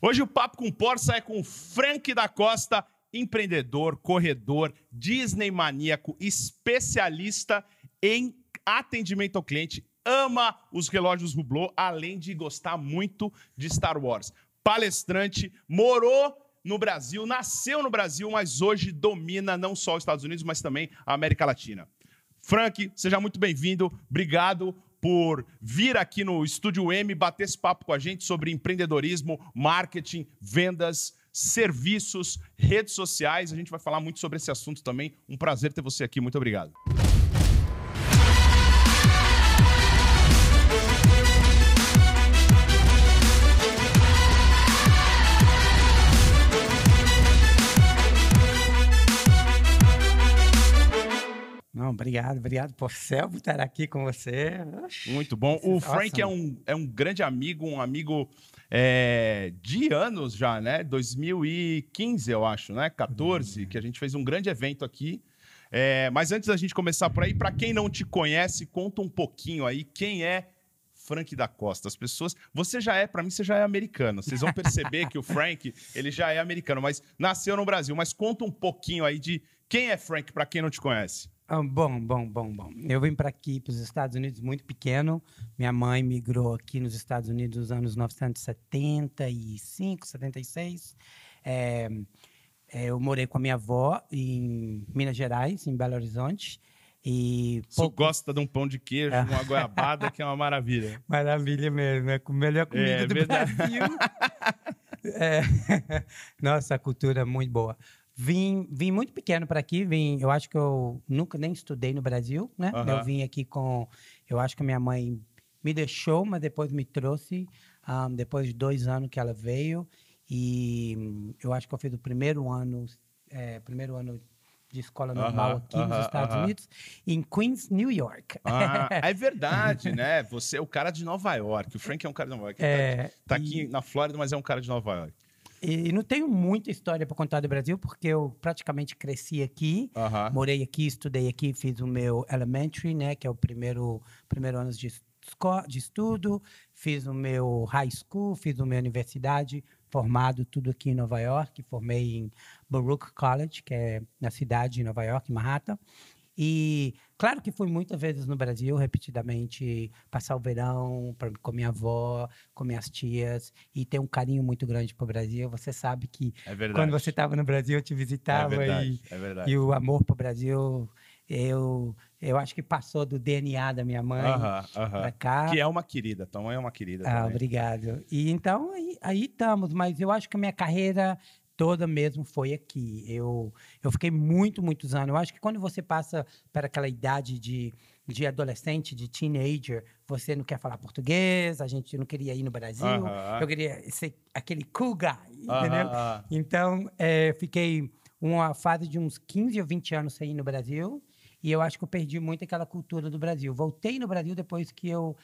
Hoje o papo com Porça é com Frank da Costa, empreendedor, corredor, Disney maníaco, especialista em atendimento ao cliente, ama os relógios Hublot, além de gostar muito de Star Wars. Palestrante, morou no Brasil, nasceu no Brasil, mas hoje domina não só os Estados Unidos, mas também a América Latina. Frank, seja muito bem-vindo. Obrigado por vir aqui no Estúdio M bater esse papo com a gente sobre empreendedorismo, marketing, vendas, serviços, redes sociais. A gente vai falar muito sobre esse assunto também. Um prazer ter você aqui. Muito obrigado. Não, obrigado, obrigado por céu por estar aqui com você. Muito bom. O Frank é um, é um grande amigo, um amigo é, de anos já, né? 2015, eu acho, né? 14, que a gente fez um grande evento aqui. É, mas antes da gente começar por aí, para quem não te conhece, conta um pouquinho aí quem é Frank da Costa. As pessoas, você já é, para mim, você já é americano. Vocês vão perceber que o Frank, ele já é americano, mas nasceu no Brasil. Mas conta um pouquinho aí de quem é Frank, para quem não te conhece. Ah, bom, bom, bom, bom. Eu vim para aqui, para os Estados Unidos, muito pequeno. Minha mãe migrou aqui nos Estados Unidos nos anos 1975, 76. É, é, eu morei com a minha avó em Minas Gerais, em Belo Horizonte. E Você pouco... gosta de um pão de queijo, é. uma goiabada, que é uma maravilha. Maravilha mesmo, é a melhor comida é, do verdade. Brasil. é. Nossa, a cultura é muito boa. Vim, vim muito pequeno para aqui, vim, eu acho que eu nunca nem estudei no Brasil, né? Uhum. Eu vim aqui com, eu acho que minha mãe me deixou, mas depois me trouxe, um, depois de dois anos que ela veio, e eu acho que eu fiz o primeiro ano, é, primeiro ano de escola normal uh -huh, aqui uh -huh, nos Estados uh -huh. Unidos, em Queens, New York. Ah, é verdade, né? Você é o cara de Nova York. O Frank é um cara de Nova York. É, tá, tá aqui e... na Flórida, mas é um cara de Nova York. E não tenho muita história para contar do Brasil, porque eu praticamente cresci aqui, morei aqui, estudei aqui, fiz o meu elementary, né, que é o primeiro, primeiro ano de, de estudo, fiz o meu high school, fiz a minha universidade, formado tudo aqui em Nova York, formei em Baruch College, que é na cidade de Nova York, Manhattan, e claro que fui muitas vezes no Brasil, repetidamente, passar o verão pra, com minha avó, com minhas tias, e ter um carinho muito grande para o Brasil. Você sabe que é quando você estava no Brasil, eu te visitava é verdade, e, é e o amor para o Brasil eu, eu acho que passou do DNA da minha mãe uh para cá. Que é uma querida, então é uma querida. Ah, obrigado. E então aí, aí estamos, mas eu acho que a minha carreira toda mesmo foi aqui. Eu, eu fiquei muito, muitos anos. Eu acho que quando você passa para aquela idade de, de adolescente, de teenager, você não quer falar português, a gente não queria ir no Brasil, uh -huh. eu queria ser aquele cool guy, uh -huh. entendeu? Então, é, fiquei uma fase de uns 15 ou 20 anos sem ir no Brasil. E eu acho que eu perdi muito aquela cultura do Brasil. Voltei no Brasil depois que eu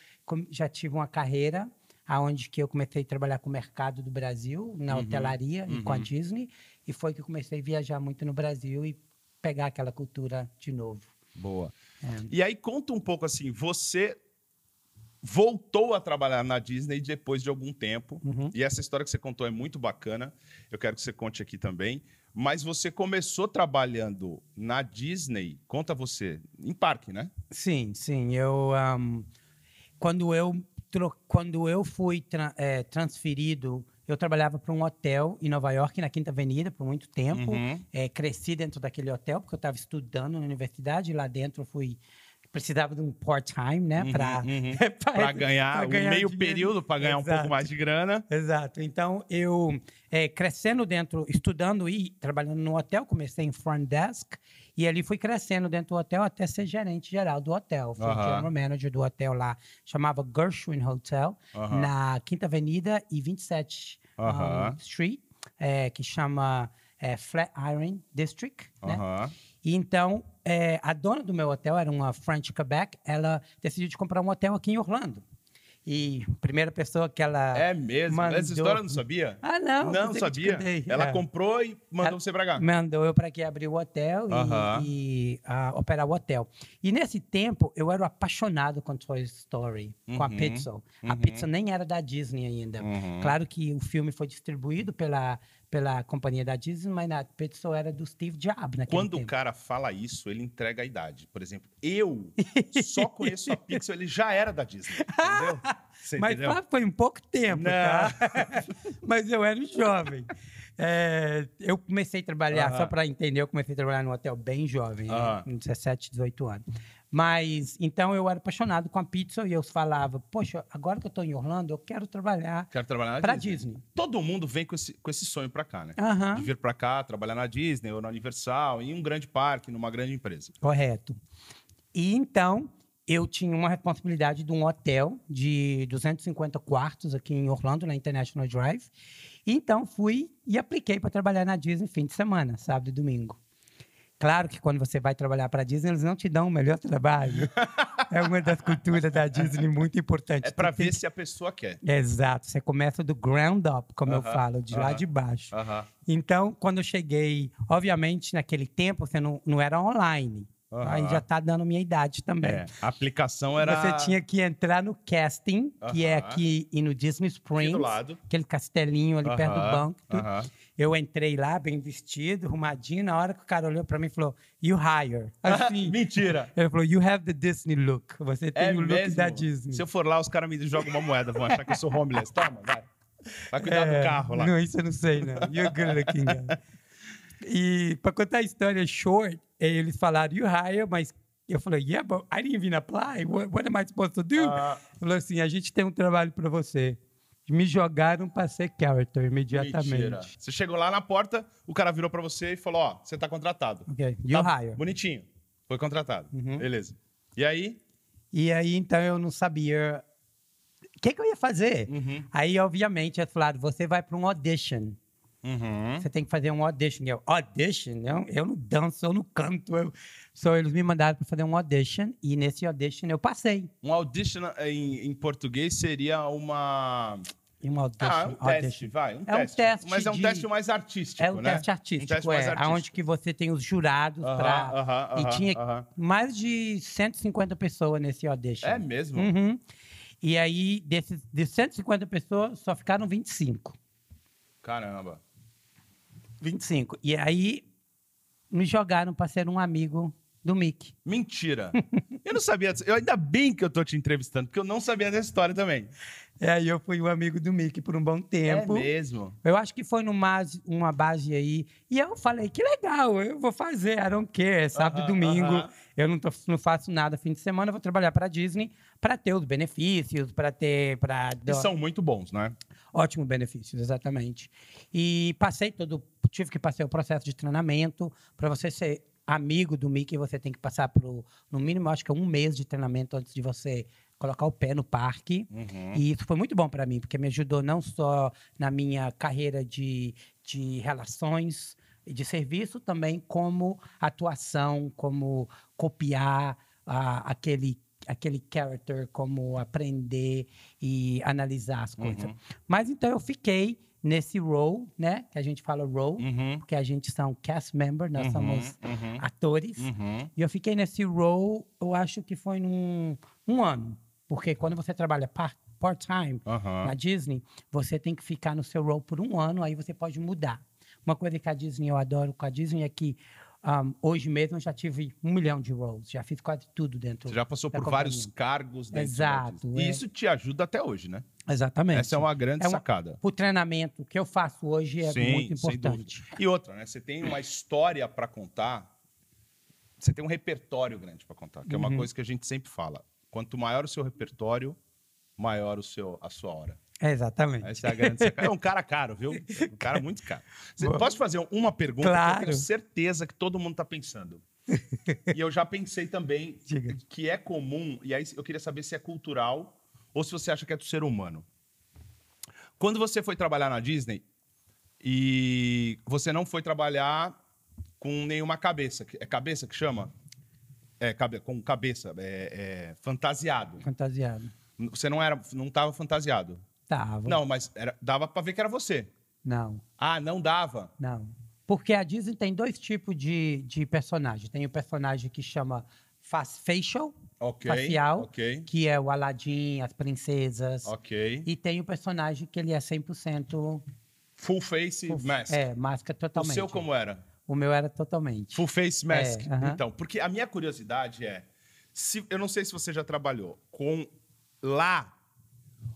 já tive uma carreira aonde que eu comecei a trabalhar com o mercado do Brasil, na uhum, hotelaria uhum. e com a uhum. Disney, e foi que eu comecei a viajar muito no Brasil e pegar aquela cultura de novo. Boa. É. E aí conta um pouco assim, você voltou a trabalhar na Disney depois de algum tempo, uhum. e essa história que você contou é muito bacana, eu quero que você conte aqui também, mas você começou trabalhando na Disney, conta você, em parque, né? Sim, sim, eu... Um, quando eu quando eu fui tra é, transferido, eu trabalhava para um hotel em Nova York, na Quinta Avenida, por muito tempo. Uhum. É, cresci dentro daquele hotel, porque eu estava estudando na universidade. Lá dentro eu fui precisava de um part-time, né? Uhum, para uhum. ganhar, ganhar um meio dinheiro. período, para ganhar Exato. um pouco mais de grana. Exato. Então, eu, é, crescendo dentro, estudando e trabalhando no hotel, comecei em front desk e ali fui crescendo dentro do hotel até ser gerente geral do hotel. Fui general manager do hotel lá, chamava Gershwin Hotel, na Quinta Avenida e 27 uh -huh. um, Street, é, que chama é, Flatiron District, né? E então, é, a dona do meu hotel era uma French Quebec, ela decidiu de comprar um hotel aqui em Orlando. E primeira pessoa que ela. É mesmo? Mandou... Essa história eu não sabia? Ah, não. Não sabia. Ela é. comprou e mandou ela você pra cá. Mandou eu pra aqui abrir o hotel uh -huh. e, e uh, operar o hotel. E nesse tempo, eu era apaixonado com Toy Story, uh -huh. com a uhum. Pixar. A uhum. Pixar nem era da Disney ainda. Uhum. Claro que o filme foi distribuído pela pela companhia da Disney, mas na Pixar era do Steve Jobs. Quando tempo. o cara fala isso, ele entrega a idade. Por exemplo, eu só conheço a Pixar, ele já era da Disney, entendeu? Você mas entendeu? foi um pouco tempo, tá? mas eu era jovem. É, eu comecei a trabalhar, uh -huh. só para entender, eu comecei a trabalhar no hotel bem jovem, uh -huh. né? com 17, 18 anos. Mas, então eu era apaixonado com a pizza e eu falava, poxa, agora que eu estou em Orlando, eu quero trabalhar, quero trabalhar para Disney. Disney. Todo mundo vem com esse, com esse sonho para cá, né? Uhum. De vir para cá, trabalhar na Disney ou na Universal, em um grande parque, numa grande empresa. Correto. E então, eu tinha uma responsabilidade de um hotel de 250 quartos aqui em Orlando, na International Drive. Então, fui e apliquei para trabalhar na Disney fim de semana, sábado e domingo. Claro que quando você vai trabalhar para a Disney, eles não te dão o melhor trabalho. é uma das culturas da Disney muito importante. É para ver se a pessoa quer. Exato. Você começa do ground up, como uh -huh, eu falo, de uh -huh, lá de baixo. Uh -huh. Então, quando eu cheguei, obviamente, naquele tempo, você não, não era online. Uhum. Aí já tá dando minha idade também. É, a aplicação era. Você tinha que entrar no casting, uhum. que é aqui e no Disney Springs. Aqui do lado. Aquele castelinho ali uhum. perto do banco. Eu entrei lá, bem vestido, arrumadinho. Na hora que o cara olhou pra mim e falou, You hire. Assim. Mentira. Ele falou, You have the Disney look. Você tem é o look mesmo? da Disney. Se eu for lá, os caras me jogam uma moeda, vão achar que eu sou homeless. Toma, vai. Vai cuidar é, do carro lá. Não, isso eu não sei, não. You're good looking guy. E para contar a história short, eles falaram, you hire, mas eu falei, yeah, but I didn't even apply. What, what am I supposed to do? Uh, falou assim, a gente tem um trabalho para você. Me jogaram para ser character imediatamente. Mentira. Você chegou lá na porta, o cara virou para você e falou, ó, você tá contratado. Ok, you tá hire. Bonitinho. Foi contratado. Uhum. Beleza. E aí? E aí, então, eu não sabia o que, que eu ia fazer. Uhum. Aí, obviamente, eles falaram, você vai para um audition. Uhum. Você tem que fazer um audition. Eu, audition? Eu, eu não danço, eu não canto. Eu... So, eles me mandaram para fazer um audition e nesse audition eu passei. Um audition em, em português seria uma... Um audition, ah, um audition. teste, vai. Um é teste. um teste Mas é um de... teste mais artístico, É um né? teste artístico, um teste é. artístico. Onde que você tem os jurados uh -huh. Uh -huh, uh -huh, e tinha mais de 150 pessoas nesse audition. É mesmo? Uhum. E aí, desses, de 150 pessoas, só ficaram 25. Caramba. 25. E aí me jogaram para ser um amigo do Mickey. Mentira. eu não sabia. Eu ainda bem que eu tô te entrevistando, porque eu não sabia dessa história também. É, aí eu fui um amigo do Mickey por um bom tempo. É mesmo? Eu acho que foi numa uma base aí. E eu falei, que legal, eu vou fazer, I don't care, sábado uh -huh, e domingo. Uh -huh. Eu não, tô, não faço nada fim de semana, eu vou trabalhar para Disney para ter os benefícios, para ter... Pra... E são muito bons, né? Ótimos benefícios, exatamente. E passei todo... Tive que passar o processo de treinamento. Para você ser amigo do Mickey, você tem que passar por, no mínimo, acho que é um mês de treinamento antes de você colocar o pé no parque. Uhum. E isso foi muito bom para mim, porque me ajudou não só na minha carreira de, de relações e de serviço, também como atuação, como copiar uh, aquele aquele character, como aprender e analisar as coisas. Uhum. Mas então eu fiquei nesse role, né? Que a gente fala role, uhum. porque a gente são cast member, nós uhum, somos uhum. atores. Uhum. E eu fiquei nesse role, eu acho que foi num um ano. Porque quando você trabalha part-time na Disney, você tem que ficar no seu role por um ano, aí você pode mudar. Uma coisa que a Disney eu adoro com a Disney é que um, hoje mesmo eu já tive um milhão de roles, já fiz quase tudo dentro. Você já passou por companhia. vários cargos dentro Exato. Da é. E isso te ajuda até hoje, né? Exatamente. Essa é uma grande é uma, sacada. O treinamento que eu faço hoje é Sim, muito importante. E outra, né? Você tem uma história para contar, você tem um repertório grande para contar, que é uma Uhum. coisa que a gente sempre fala. Quanto maior o seu repertório, maior o seu, a sua hora. Exatamente. Essa é a grande sacada. É um cara caro, viu? É um cara muito caro. Você, posso fazer uma pergunta Claro. que eu tenho certeza que todo mundo está pensando? e eu já pensei também Diga. que é comum, e aí eu queria saber se é cultural ou se você acha que é do ser humano. Quando você foi trabalhar na Disney e você não foi trabalhar com nenhuma cabeça, é cabeça que chama? É, cabe, com cabeça, é, é fantasiado. Fantasiado. Você não era, não tava fantasiado? Tava. Não, mas era, dava pra ver que era você. Não. Ah, não dava? Não. Porque a Disney tem dois tipos de, de personagem. Tem o personagem que chama faz facial, Ok. facial, Ok. que é o Aladdin, as princesas. Ok. E tem o personagem que ele é 100% Full face full- mask. É, máscara o totalmente. seu como era? O meu era totalmente. Full face mask. É, aham. Então, porque a minha curiosidade é, se, eu não sei se você já trabalhou com lá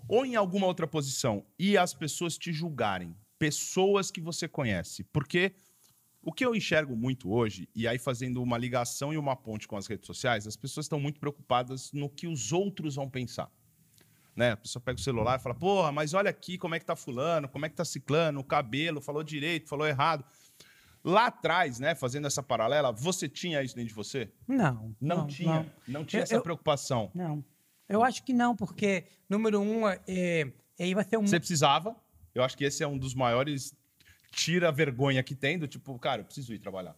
ou em alguma outra posição e as pessoas te julgarem, pessoas que você conhece, porque o que eu enxergo muito hoje, e aí fazendo uma ligação e uma ponte com as redes sociais, as pessoas estão muito preocupadas no que os outros vão pensar. Né? A pessoa pega o celular e fala, porra, mas olha aqui como é que tá fulano, como é que tá ciclano, o cabelo, falou direito, falou errado. Lá atrás, né, fazendo essa paralela, você tinha isso dentro de você? Não. Não, tinha. Não, tinha Eu- essa eu- preocupação. Não. Eu acho que não, porque, número um, é, é, aí vai ser um. Você precisava. Eu acho que esse é um dos maiores tira vergonha que tem, do tipo, cara, eu preciso ir trabalhar.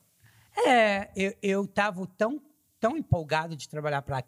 É, eu, eu tava tão, tão empolgado de trabalhar para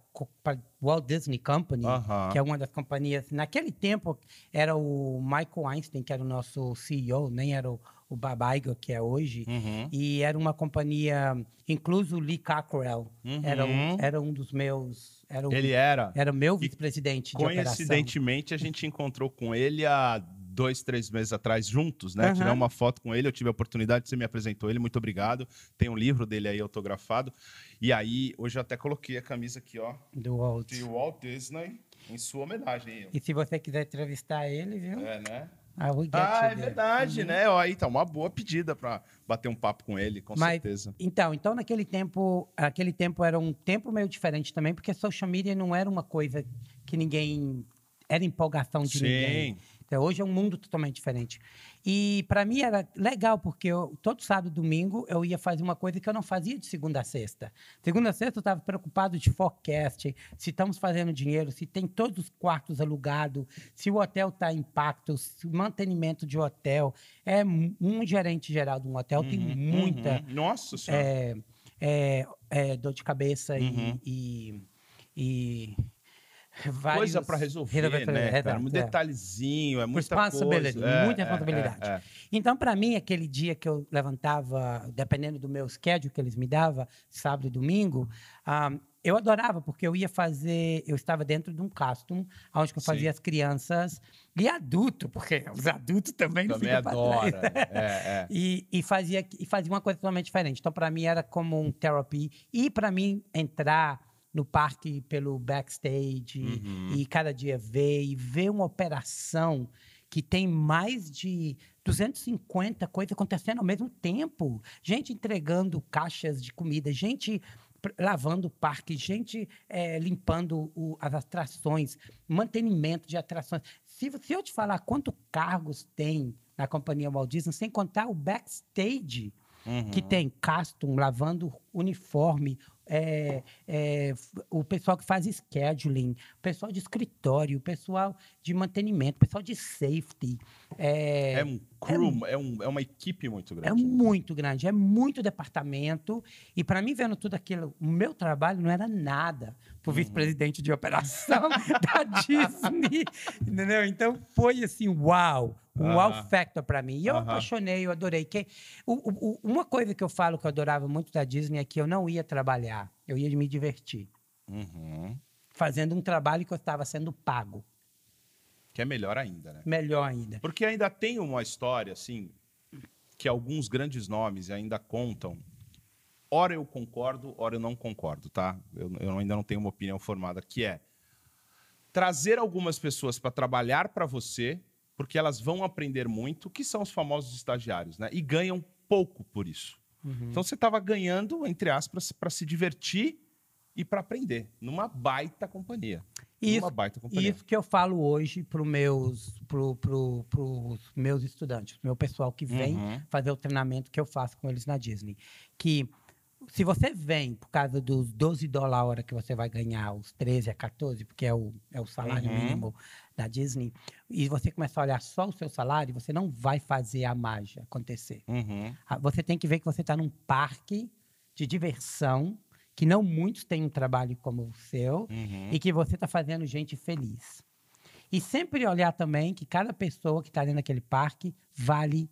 Walt Disney Company, Aham. que é uma das companhias. Naquele tempo era o Michael Einstein, que era o nosso CEO, nem era o, o Iger, que é hoje. Uhum. E era uma companhia, incluso o Lee Cockrell, era, um, Uhum. era um dos meus. Era o, Ele era. era o meu vice-presidente de operação. Coincidentemente, a gente encontrou com ele há dois, três meses atrás, juntos, né? Aham. Tiramos uma foto com ele, eu tive a oportunidade, você me apresentou ele, muito obrigado. Tem um livro dele aí autografado. E aí, hoje eu até coloquei a camisa aqui, ó, Do Walt. de Walt Disney, em sua homenagem. E se você quiser entrevistar ele, viu? É, né? Ah, é verdade, né? Ó, tá uma boa pedida pra bater um papo com ele, com Mas- certeza. Então, então naquele tempo, aquele tempo era um tempo meio diferente também, porque social media não era uma coisa que ninguém era empolgação de ninguém. Sim. Então, hoje é um mundo totalmente diferente. E para mim era legal, porque eu, todo sábado e domingo eu ia fazer uma coisa que eu não fazia de segunda a sexta. Segunda a sexta eu estava preocupado de forecast, se estamos fazendo dinheiro, se tem todos os quartos alugados, se o hotel está em impacto, se o mantenimento de hotel. É um gerente geral de um hotel tem Uhum, muita uhum. Nossa senhora. é, é, é, dor de cabeça e- Uhum. e, e vários... Coisa pra resolver, Resolver, né? Cara? Um é. detalhezinho, é muita coisa. É, muita responsabilidade. é, é. Então, para mim, aquele dia que eu levantava, dependendo do meu schedule que eles me davam, sábado e domingo, ah, eu adorava, porque eu ia fazer, eu estava dentro de um costume, onde eu Sim. fazia as crianças e adulto, porque os adultos também não Também ficam pra adora. trás. É, é. E, e fazia, e fazia uma coisa totalmente diferente. Então, para mim, era como um therapy. E para mim, entrar no parque pelo backstage Uhum. e cada dia ver e ver uma operação que tem mais de 250 coisas acontecendo ao mesmo tempo. Gente entregando caixas de comida, gente lavando o parque, gente eh, limpando o- as atrações, mantenimento de atrações. Se, se eu te falar quanto cargos tem na companhia Walt Disney, sem contar o backstage, Uhum. que tem custom, lavando uniforme, é, é, o pessoal que faz scheduling, o pessoal de escritório, o pessoal de mantenimento, o pessoal de safety. É, É um crew, é, um, é uma equipe muito é grande. muito grande, é muito departamento. E para mim, vendo tudo aquilo, o meu trabalho não era nada para Uhum. o vice-presidente de operação da Disney. Entendeu? Então foi assim, uau! Um wow Aham. factor para mim. E eu Aham. apaixonei, eu adorei. Que, o- o- uma coisa que eu falo que eu adorava muito da Disney é que eu não ia trabalhar, eu ia me divertir. Uhum. Fazendo um trabalho que eu estava sendo pago. Que é melhor ainda, né? Melhor ainda. Porque ainda tem uma história, assim, que alguns grandes nomes ainda contam. Ora eu concordo, ora eu não concordo, tá? Eu, eu ainda não tenho uma opinião formada, que é trazer algumas pessoas para trabalhar para você, porque elas vão aprender muito, que são os famosos estagiários, né? E ganham pouco por isso. Uhum. Então você estava ganhando, entre aspas, para se divertir e para aprender, numa baita companhia. Isso- numa baita companhia. Isso que eu falo hoje para meus, pro, pro, pros meus estudantes, meu pessoal que vem Uhum. fazer o treinamento que eu faço com eles na Disney. Que se você vem por causa dos 12 dólares a hora que você vai ganhar, os 13 a 14, porque é o, é o salário Uhum. mínimo da Disney, e você começa a olhar só o seu salário, você não vai fazer a mágica acontecer. Uhum. Ah, Você tem que ver que você está num parque de diversão, que não muitos têm um trabalho como o seu uhum. e que você está fazendo gente feliz. E sempre olhar também que cada pessoa que está dentro daquele parque vale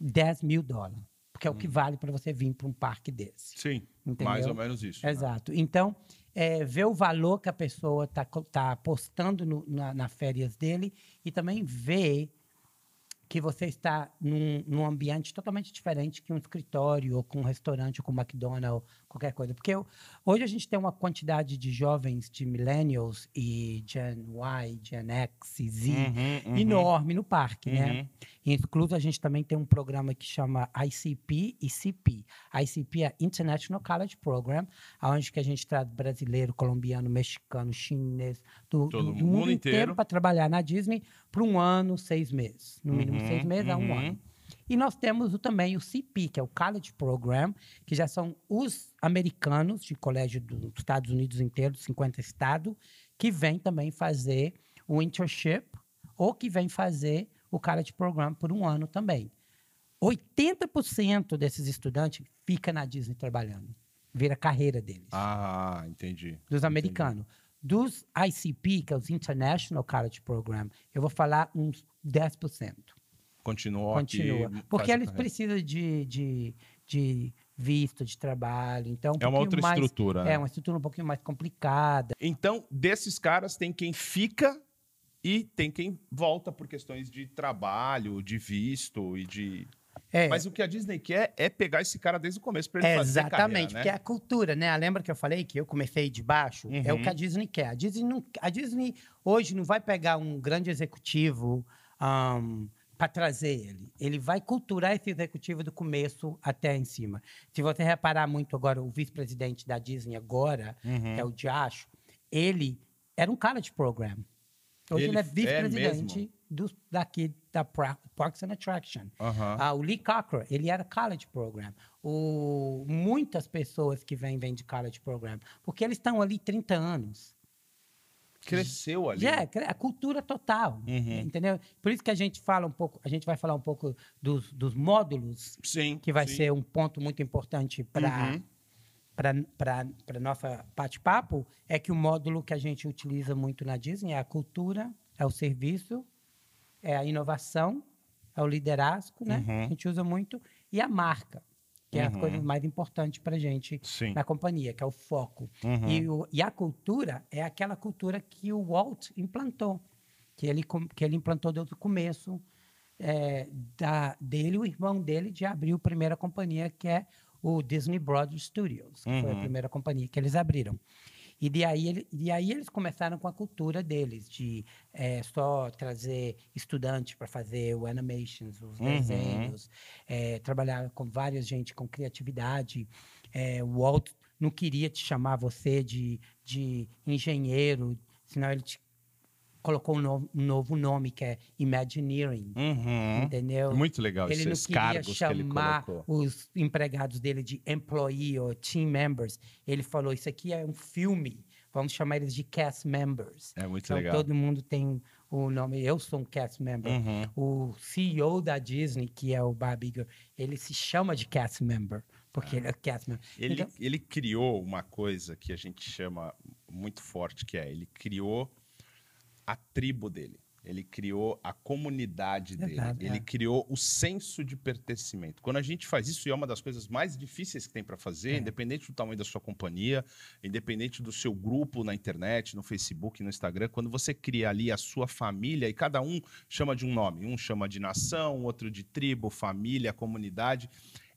10 mil dólares. Porque é o que uhum. vale para você vir para um parque desse. Sim, Entendeu? mais ou menos isso. Né? Exato. Né? Então, é, ver o valor que a pessoa está tá apostando no, na, na férias dele e também ver que você está num, num, ambiente totalmente diferente que um escritório, ou com um restaurante, ou com um McDonald's, qualquer coisa. Porque eu, hoje a gente tem uma quantidade de jovens, de millennials e Gen Y, Gen X Z, uhum, uhum. enorme no parque, né? uhum. né? Incluso a gente também tem um programa que chama ICP e CP. ICP é International College Program, onde que a gente traz brasileiro, colombiano, mexicano, chinês, do, do, do mundo, mundo, inteiro para trabalhar na Disney por um ano, seis meses. No mínimo seis uhum, meses a um uhum. ano. E nós temos o, também o CP, que é o College Program, que já são os americanos de colégio dos Estados Unidos inteiro, 50 estados, que vêm também fazer o internship ou que vêm fazer o College Program por um ano também. 80% desses estudantes fica na Disney trabalhando. Vira a carreira deles. Ah, entendi. Dos americanos. Entendi. Dos ICP, que é os International College Program, eu vou falar uns 10%. Continua Continua. Aqui, Porque eles precisam de, de, de visto de trabalho. Então, um é uma outra mais, estrutura. Né? É uma estrutura um pouquinho mais complicada. Então, desses caras, tem quem fica e tem quem volta por questões de trabalho, de visto e de. É. Mas o que a Disney quer é pegar esse cara desde o começo para ele é, fazer Exatamente, carreira, né? porque é a cultura, né? Lembra que eu falei que eu comecei de baixo? Uhum. É o que a uhum. Disney quer. A Disney, não, a Disney hoje não vai pegar um grande executivo um, para trazer ele. Ele vai culturar esse executivo do começo até em cima. Se você reparar muito agora, o vice-presidente da Disney agora, uhum. é o Diacho, ele era um cara de program. Hoje ele, ele é, é vice-presidente é daqui da Parks and Attraction. Uhum. Ah, o Lee Cocker, ele era college program. O, muitas pessoas que vêm, vêm de college program. Porque eles estão ali 30 anos cresceu ali. É, a cultura total, uhum. entendeu? Por isso que a gente fala um pouco, a gente vai falar um pouco dos, dos módulos, sim, que vai sim. ser um ponto muito importante para uhum. para nossa bate-papo, é que o módulo que a gente utiliza muito na Disney é a cultura, é o serviço, é a inovação, é o liderazgo, né? Uhum. A gente usa muito, e a marca que é uhum. a coisa mais importante para gente Sim. na companhia, que é o foco. Uhum. E, o, e, a cultura é aquela cultura que o Walt implantou, que ele, que ele implantou desde o começo é, da, dele, o irmão dele, de abrir a primeira companhia, que é o Disney Brothers Studios, que uhum. foi a uhum. primeira companhia que eles abriram. E de aí, aí eles começaram com a cultura deles, de é, só trazer estudantes para fazer o animations, os uhum. desenhos, é, trabalhar com várias gente com criatividade. É, o Walt não queria te chamar você de, de engenheiro, senão ele te colocou um novo, um novo, nome que é Imagineering, uhum. entendeu? Muito legal ele esses não queria chamar os empregados dele de employee ou team members. Ele falou isso aqui é um filme, vamos chamar eles de cast members. É muito então, legal. Todo mundo tem o nome. Eu sou um cast member. Uhum. O CEO da Disney, que é o Bob Iger, ele se chama de cast member porque ah. ele é cast member. Ele, então, ele criou uma coisa que a gente chama muito forte, que é ele criou a tribo dele. Ele criou a comunidade dele. Exato, ele é. criou o senso de pertencimento. Quando a gente faz isso, e é uma das coisas mais difíceis que tem para fazer, é. independente do tamanho da sua companhia, independente do seu grupo na internet, no Facebook, no Instagram, quando você cria ali a sua família, e cada um chama de um nome. Um chama de nação, outro de tribo, família, comunidade.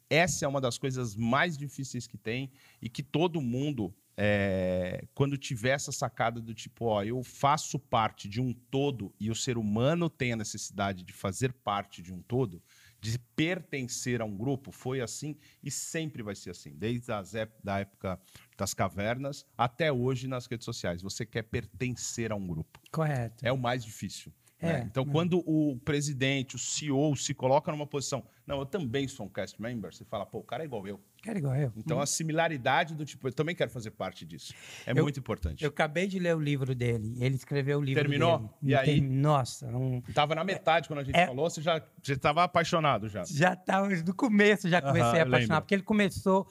Essa é uma das coisas mais difíceis que tem e que todo mundo é, quando tiver essa sacada do tipo, ó, eu faço parte de um todo e o ser humano tem a necessidade de fazer parte de um todo, de pertencer a um grupo, foi assim e sempre vai ser assim, desde a da época das cavernas até hoje nas redes sociais. Você quer pertencer a um grupo. Correto. É o mais difícil. É, né? Então, quando o presidente, o CEO se coloca numa posição, não, eu também sou um cast member, você fala, pô, o cara é igual eu. Cara é igual eu. Então, hum. a similaridade do tipo, eu também quero fazer parte disso. É eu, muito importante. Eu acabei de ler o livro dele, ele escreveu o livro Terminou? dele. E aí? Nossa. Um... Tava na metade quando a gente é... falou, você já estava apaixonado já. Já estava, do começo já comecei uh -huh, a apaixonar, porque ele começou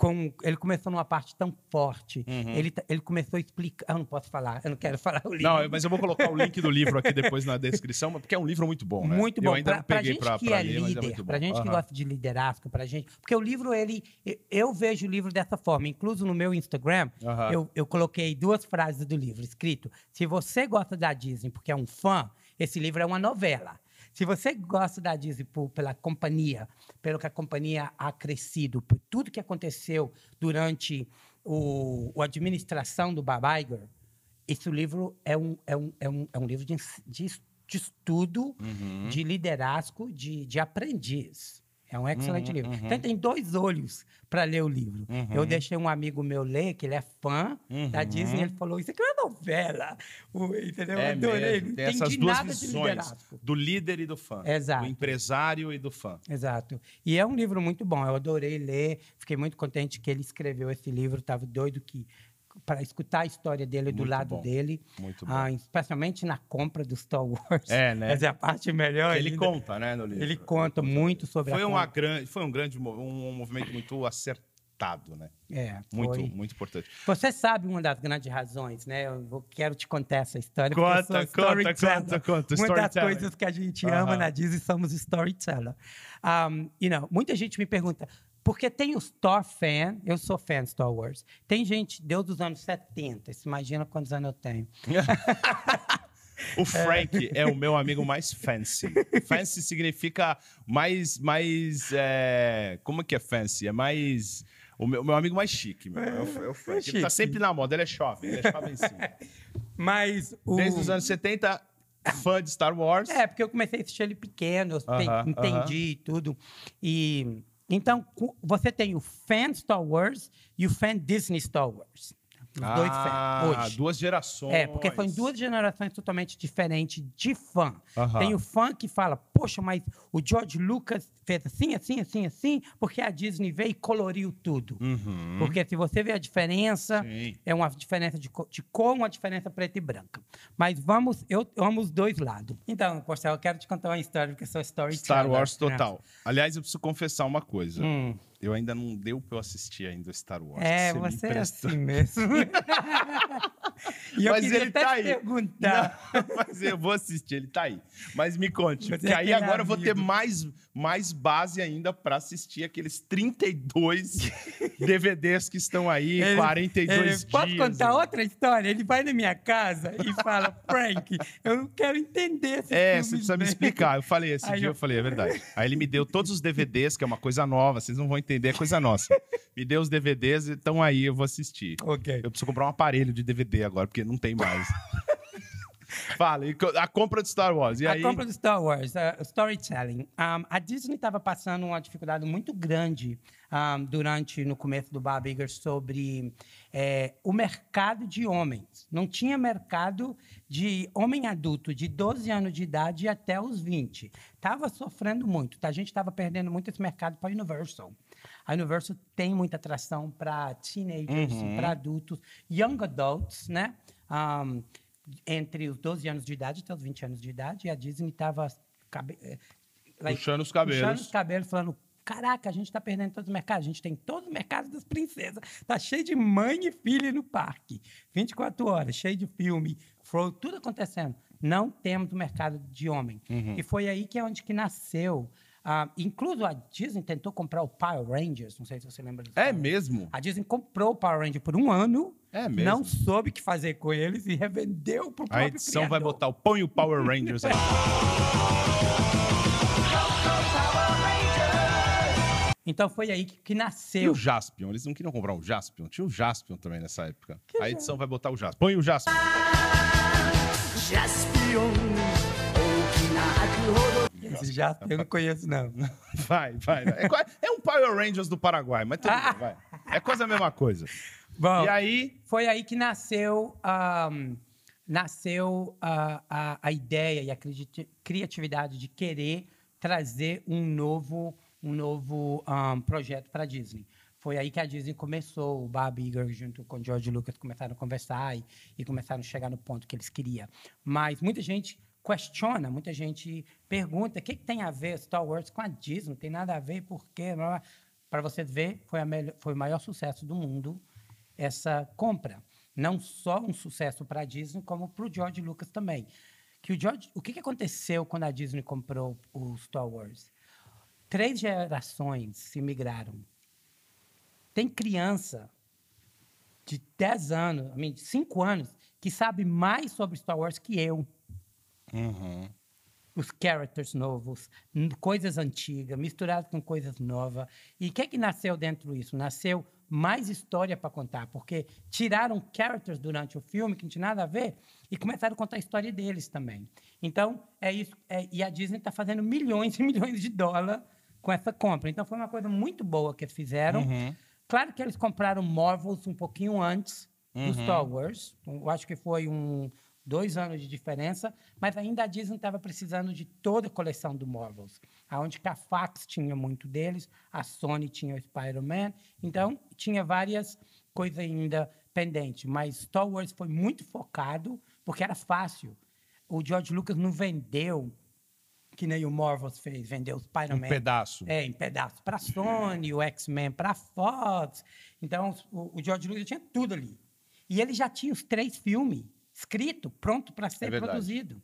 com, ele começou numa parte tão forte. Uhum. Ele, ele começou a explicar. Eu não posso falar, eu não quero falar o livro. Não, mas eu vou colocar o link do livro aqui depois na descrição, porque é um livro muito bom, né? Muito bom. Eu ainda pra, não peguei pra gente que pra é ler, líder, é pra gente uhum. que gosta de liderazgo, pra gente. Porque o livro, ele. Eu vejo o livro dessa forma. Incluso no meu Instagram, uhum. eu, eu coloquei duas frases do livro escrito: Se você gosta da Disney porque é um fã, esse livro é uma novela. Se você gosta da Disney por, pela companhia, pelo que a companhia ha crescido, por tudo que aconteceu durante o, a administração do Bob Iger, esse livro é um, é um, é um, é um livro de, de, de estudo, uhum. de liderazgo, de, de aprendiz. É um excelente uhum, livro. Uhum. Então, tem dois olhos para ler o livro. Uhum. Eu deixei um amigo meu ler, que ele é fã da Disney, e ele falou: Isso aqui é uma novela. Entendeu? É eu adorei. Mesmo. Tem essas duas visões: do líder e do fã. Exato. Do empresário e do fã. Exato. E é um livro muito bom. Eu adorei ler. Fiquei muito contente que ele escreveu esse livro. Estava doido que para escutar a história dele do lado bom. dele. Muito bom. Ah, especialmente na compra do Star Wars. É, né? Essa é a parte melhor. Ele ainda. conta, né, no livro. Ele conta muito sobre foi a uma grande Foi um grande um movimento muito acertado, né? É, muito, foi. muito importante. Você sabe uma das grandes razões, né? Eu quero te contar essa história. Conta, conta, conta, conta. Uma das coisas que a gente uh -huh. ama na Disney somos storyteller. Um, you know, muita gente me pergunta, porque tem o Star fan, eu sou fã de Star Wars. Tem gente, Deus dos anos 70, você imagina quantos anos eu tenho. o Frank é. é. o meu amigo mais fancy. Fancy significa mais. mais é... Como que é fancy? É mais. O meu, meu amigo mais chique, meu. É, o, é o Frank. É ele tá sempre na moda, ele é jovem, ele é jovem sim. Mas o... Desde os anos 70, fã de Star Wars. É, porque eu comecei a assistir ele pequeno, eu uh -huh, entendi uh -huh. tudo. E então, você tem o fan Star Wars e o fan Disney Star Wars. Os ah, dois fãs, hoje. duas gerações. É, porque são duas gerações totalmente diferentes de fã. Tem o fã que fala, poxa, mas o George Lucas fez assim, assim, assim, assim, porque a Disney veio e coloriu tudo. Uhum. Porque se você vê a diferença, Sim. é uma diferença de, de cor, uma diferença preta e branca. Mas vamos, eu, amo os dois lados. Então, Porcel, eu quero te contar uma história, porque eu sou storyteller. Star Wars né? total. Aliás, eu preciso confessar uma coisa. Hum. Eu ainda não deu pra eu assistir ainda Star Wars. É, você, você é assim mesmo. e eu mas ele tá aí. Perguntar. Não, mas eu vou assistir, ele tá aí. Mas me conte, porque aí agora amigo. eu vou ter mais, mais base ainda para assistir aqueles 32 DVDs que estão aí, ele, 42 ele, dias. Posso contar outra história? Ele vai na minha casa e fala, Frank, eu não quero entender esse É, você precisa me explicar. Eu falei, esse aí dia eu... eu falei, é verdade. Aí ele me deu todos os DVDs, que é uma coisa nova, vocês não vão entender, é coisa nossa. Me deu os DVDs, então aí eu vou assistir. Ok. Eu preciso comprar um aparelho de DVD agora, porque não tem mais. Fala, a compra de Star Wars. E a aí? compra de Star Wars, uh, storytelling. Um, a Disney estava passando uma dificuldade muito grande um, durante, no começo do Bob Iger, sobre é, o mercado de homens. Não tinha mercado de homem adulto de 12 anos de idade até os 20. Estava sofrendo muito. Tá? A gente estava perdendo muito esse mercado para a Universal. A Universal tem muita atração para teenagers, uhum. para adultos, young adults, né? Um, entre os 12 anos de idade até os 20 anos de idade, e a Disney estava cabe... Eh, puxando os cabelos. Puxando os cabelos, falando: caraca, a gente está perdendo todos os mercados. A gente tem todos os mercados das princesas. Tá cheio de mãe e filha no parque. 24 horas, cheio de filme, tudo acontecendo. Não temos o mercado de homem. Uhum. E foi aí que é onde que nasceu Uh, incluso a Disney tentou comprar o Power Rangers, não sei se você lembra disso. É mesmo? A Disney comprou o Power Ranger por um ano, é mesmo? não soube o que fazer com eles e revendeu pro próprio A edição criador. vai botar o põe o Power Rangers aí. Então foi aí que, que, nasceu. E o Jaspion? Eles não queriam comprar o Jaspion? Tinha o Jaspion também nessa época. Que a edição vai botar o Jaspion. Põe o Jaspion. Jaspion. Esse já eu não conheço, não. Vai, vai. É, é, um Power Rangers do Paraguai, mas tudo bem, vai. É quase a mesma coisa. Bom, e aí? Foi aí que nasceu, um, nasceu a, a, a, ideia e a criatividade de querer trazer um novo, um novo um, projeto para a Disney. Foi aí que a Disney começou, o Bob Iger junto com o George Lucas começaram a conversar e, e começaram a chegar no ponto que eles queriam. Mas muita gente questiona, muita gente pergunta o que, que, tem a ver Star Wars com a Disney, não tem nada a ver, por quê? para você ver, foi, melhor, foi o maior sucesso do mundo essa compra. Não só um sucesso para a Disney, como para o George Lucas também. Que o, George, o que, que aconteceu quando a Disney comprou o Star Wars? Três gerações se migraram. Tem criança de 10 anos, de 5 anos, que sabe mais sobre Star Wars que eu. Uhum os characters novos, coisas antigas, misturadas com coisas novas. E o que é que nasceu dentro disso? Nasceu mais história para contar, porque tiraram characters durante o filme que não tinha nada a ver e começaram a contar a história deles também. Então, é isso. É, e a Disney está fazendo milhões e milhões de dólares com essa compra. Então, foi uma coisa muito boa que eles fizeram. Uhum. Claro que eles compraram Marvels um pouquinho antes do uhum. Star Wars. Eu acho que foi um dois anos de diferença, mas ainda a Disney estava precisando de toda a coleção do Marvels, aonde a Fox tinha muito deles, a Sony tinha o Spider-Man, então tinha várias coisas ainda pendentes, mas Star Wars foi muito focado porque era fácil. O George Lucas não vendeu que nem o Marvels fez, vendeu o Spider-Man. Em pedaço. É, em pedaço. Para a Sony, o X-Men para a Fox. Então, o, o George Lucas tinha tudo ali. E ele já tinha os três filmes escrito, pronto para ser é produzido.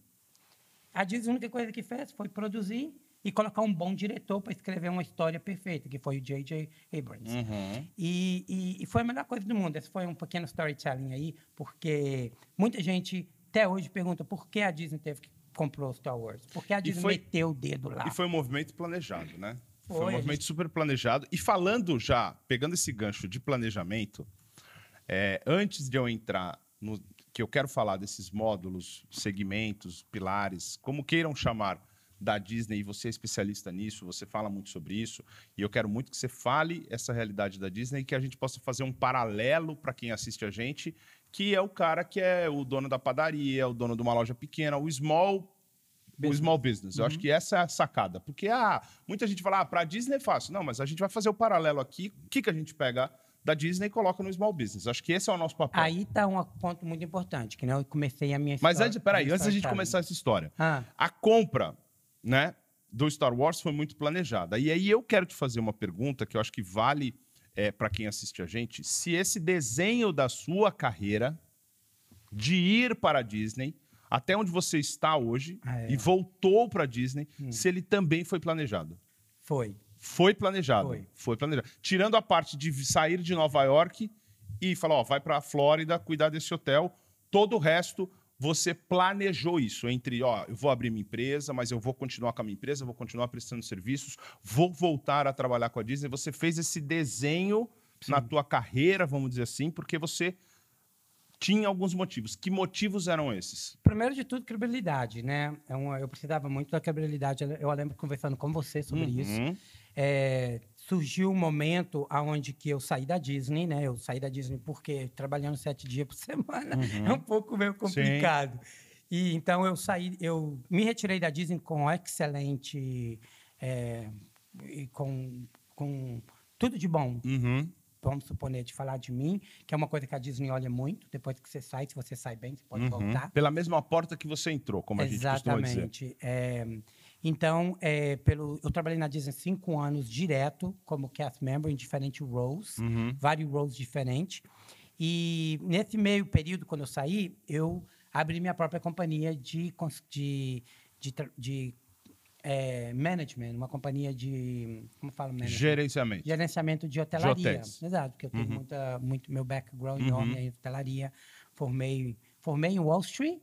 A Disney, a única coisa que fez foi produzir e colocar um bom diretor para escrever uma história perfeita, que foi o J.J. Abrams. Uhum. E, e, e, foi a melhor coisa do mundo. Esse foi um pequeno storytelling aí, porque muita gente até hoje pergunta por que a Disney teve que comprou Star Wars. Por que a Disney foi, meteu o dedo lá? E foi um movimento planejado, né? Foi, foi um movimento gente... super planejado. E falando já, pegando esse gancho de planejamento, é, antes de eu entrar no, que eu quero falar desses módulos, segmentos, pilares, como queiram chamar, da Disney, e você é especialista nisso, você fala muito sobre isso, e eu quero muito que você fale essa realidade da Disney e que a gente possa fazer um paralelo para quem assiste a gente, que é o cara que é o dono da padaria, o dono de uma loja pequena, o small Business. o small business. Eu acho uhum. que essa é a sacada. Porque ah, muita gente fala, ah, para a Disney é fácil. Não, mas a gente vai fazer o paralelo aqui. O que, que a gente pega da Disney e coloca no small business. Acho que esse é o nosso papel. Aí está um ponto muito importante, que né, eu comecei a minha história. Mas antes, peraí, antes da gente começar essa história. Ah. A compra, né, do Star Wars foi muito planejada. E aí eu quero te fazer uma pergunta que eu acho que vale é, para quem assiste a gente. Se esse desenho da sua carreira de ir para a Disney até onde você está hoje ah, é. e voltou para a Disney, hum. se ele também foi planejado. Foi. Foi planejado. Foi. Foi planejado. Tirando a parte de sair de Nova York e falar, ó, vai para a Flórida cuidar desse hotel. Todo o resto você planejou isso entre, ó, eu vou abrir minha empresa, mas eu vou continuar com a minha empresa, vou continuar prestando serviços, vou voltar a trabalhar com a Disney. Você fez esse desenho Sim. na tua carreira, vamos dizer assim, porque você tinha alguns motivos. Que motivos eram esses? Primeiro de tudo, credibilidade, né? É eu precisava muito da credibilidade. Eu lembro conversando com você sobre uhum. isso é, surgiu um momento aonde que eu saí da Disney, né? Eu saí da Disney porque trabalhando sete dias por semana uhum. é um pouco meio complicado. Sim. E então eu saí, eu me retirei da Disney com excelente, é, com, com tudo de bom. Uhum. Vamos suponer de falar de mim, que é uma coisa que a Disney olha muito. Depois que você sai, se você sai bem, você pode uhum. voltar. Pela mesma porta que você entrou, como a Exatamente. gente costuma dizer. Exatamente. É, então, é, pelo, eu trabalhei na Disney cinco anos direto como cast member em diferentes roles, uhum. vários roles diferentes. E nesse meio período, quando eu saí, eu abri minha própria companhia de, de, de, de é, management, uma companhia de. Como fala? Management? Gerenciamento. Gerenciamento de hotelaria. Exato, porque eu tenho uhum. muita, muito meu background uhum. em hotelaria. Formei, formei em Wall Street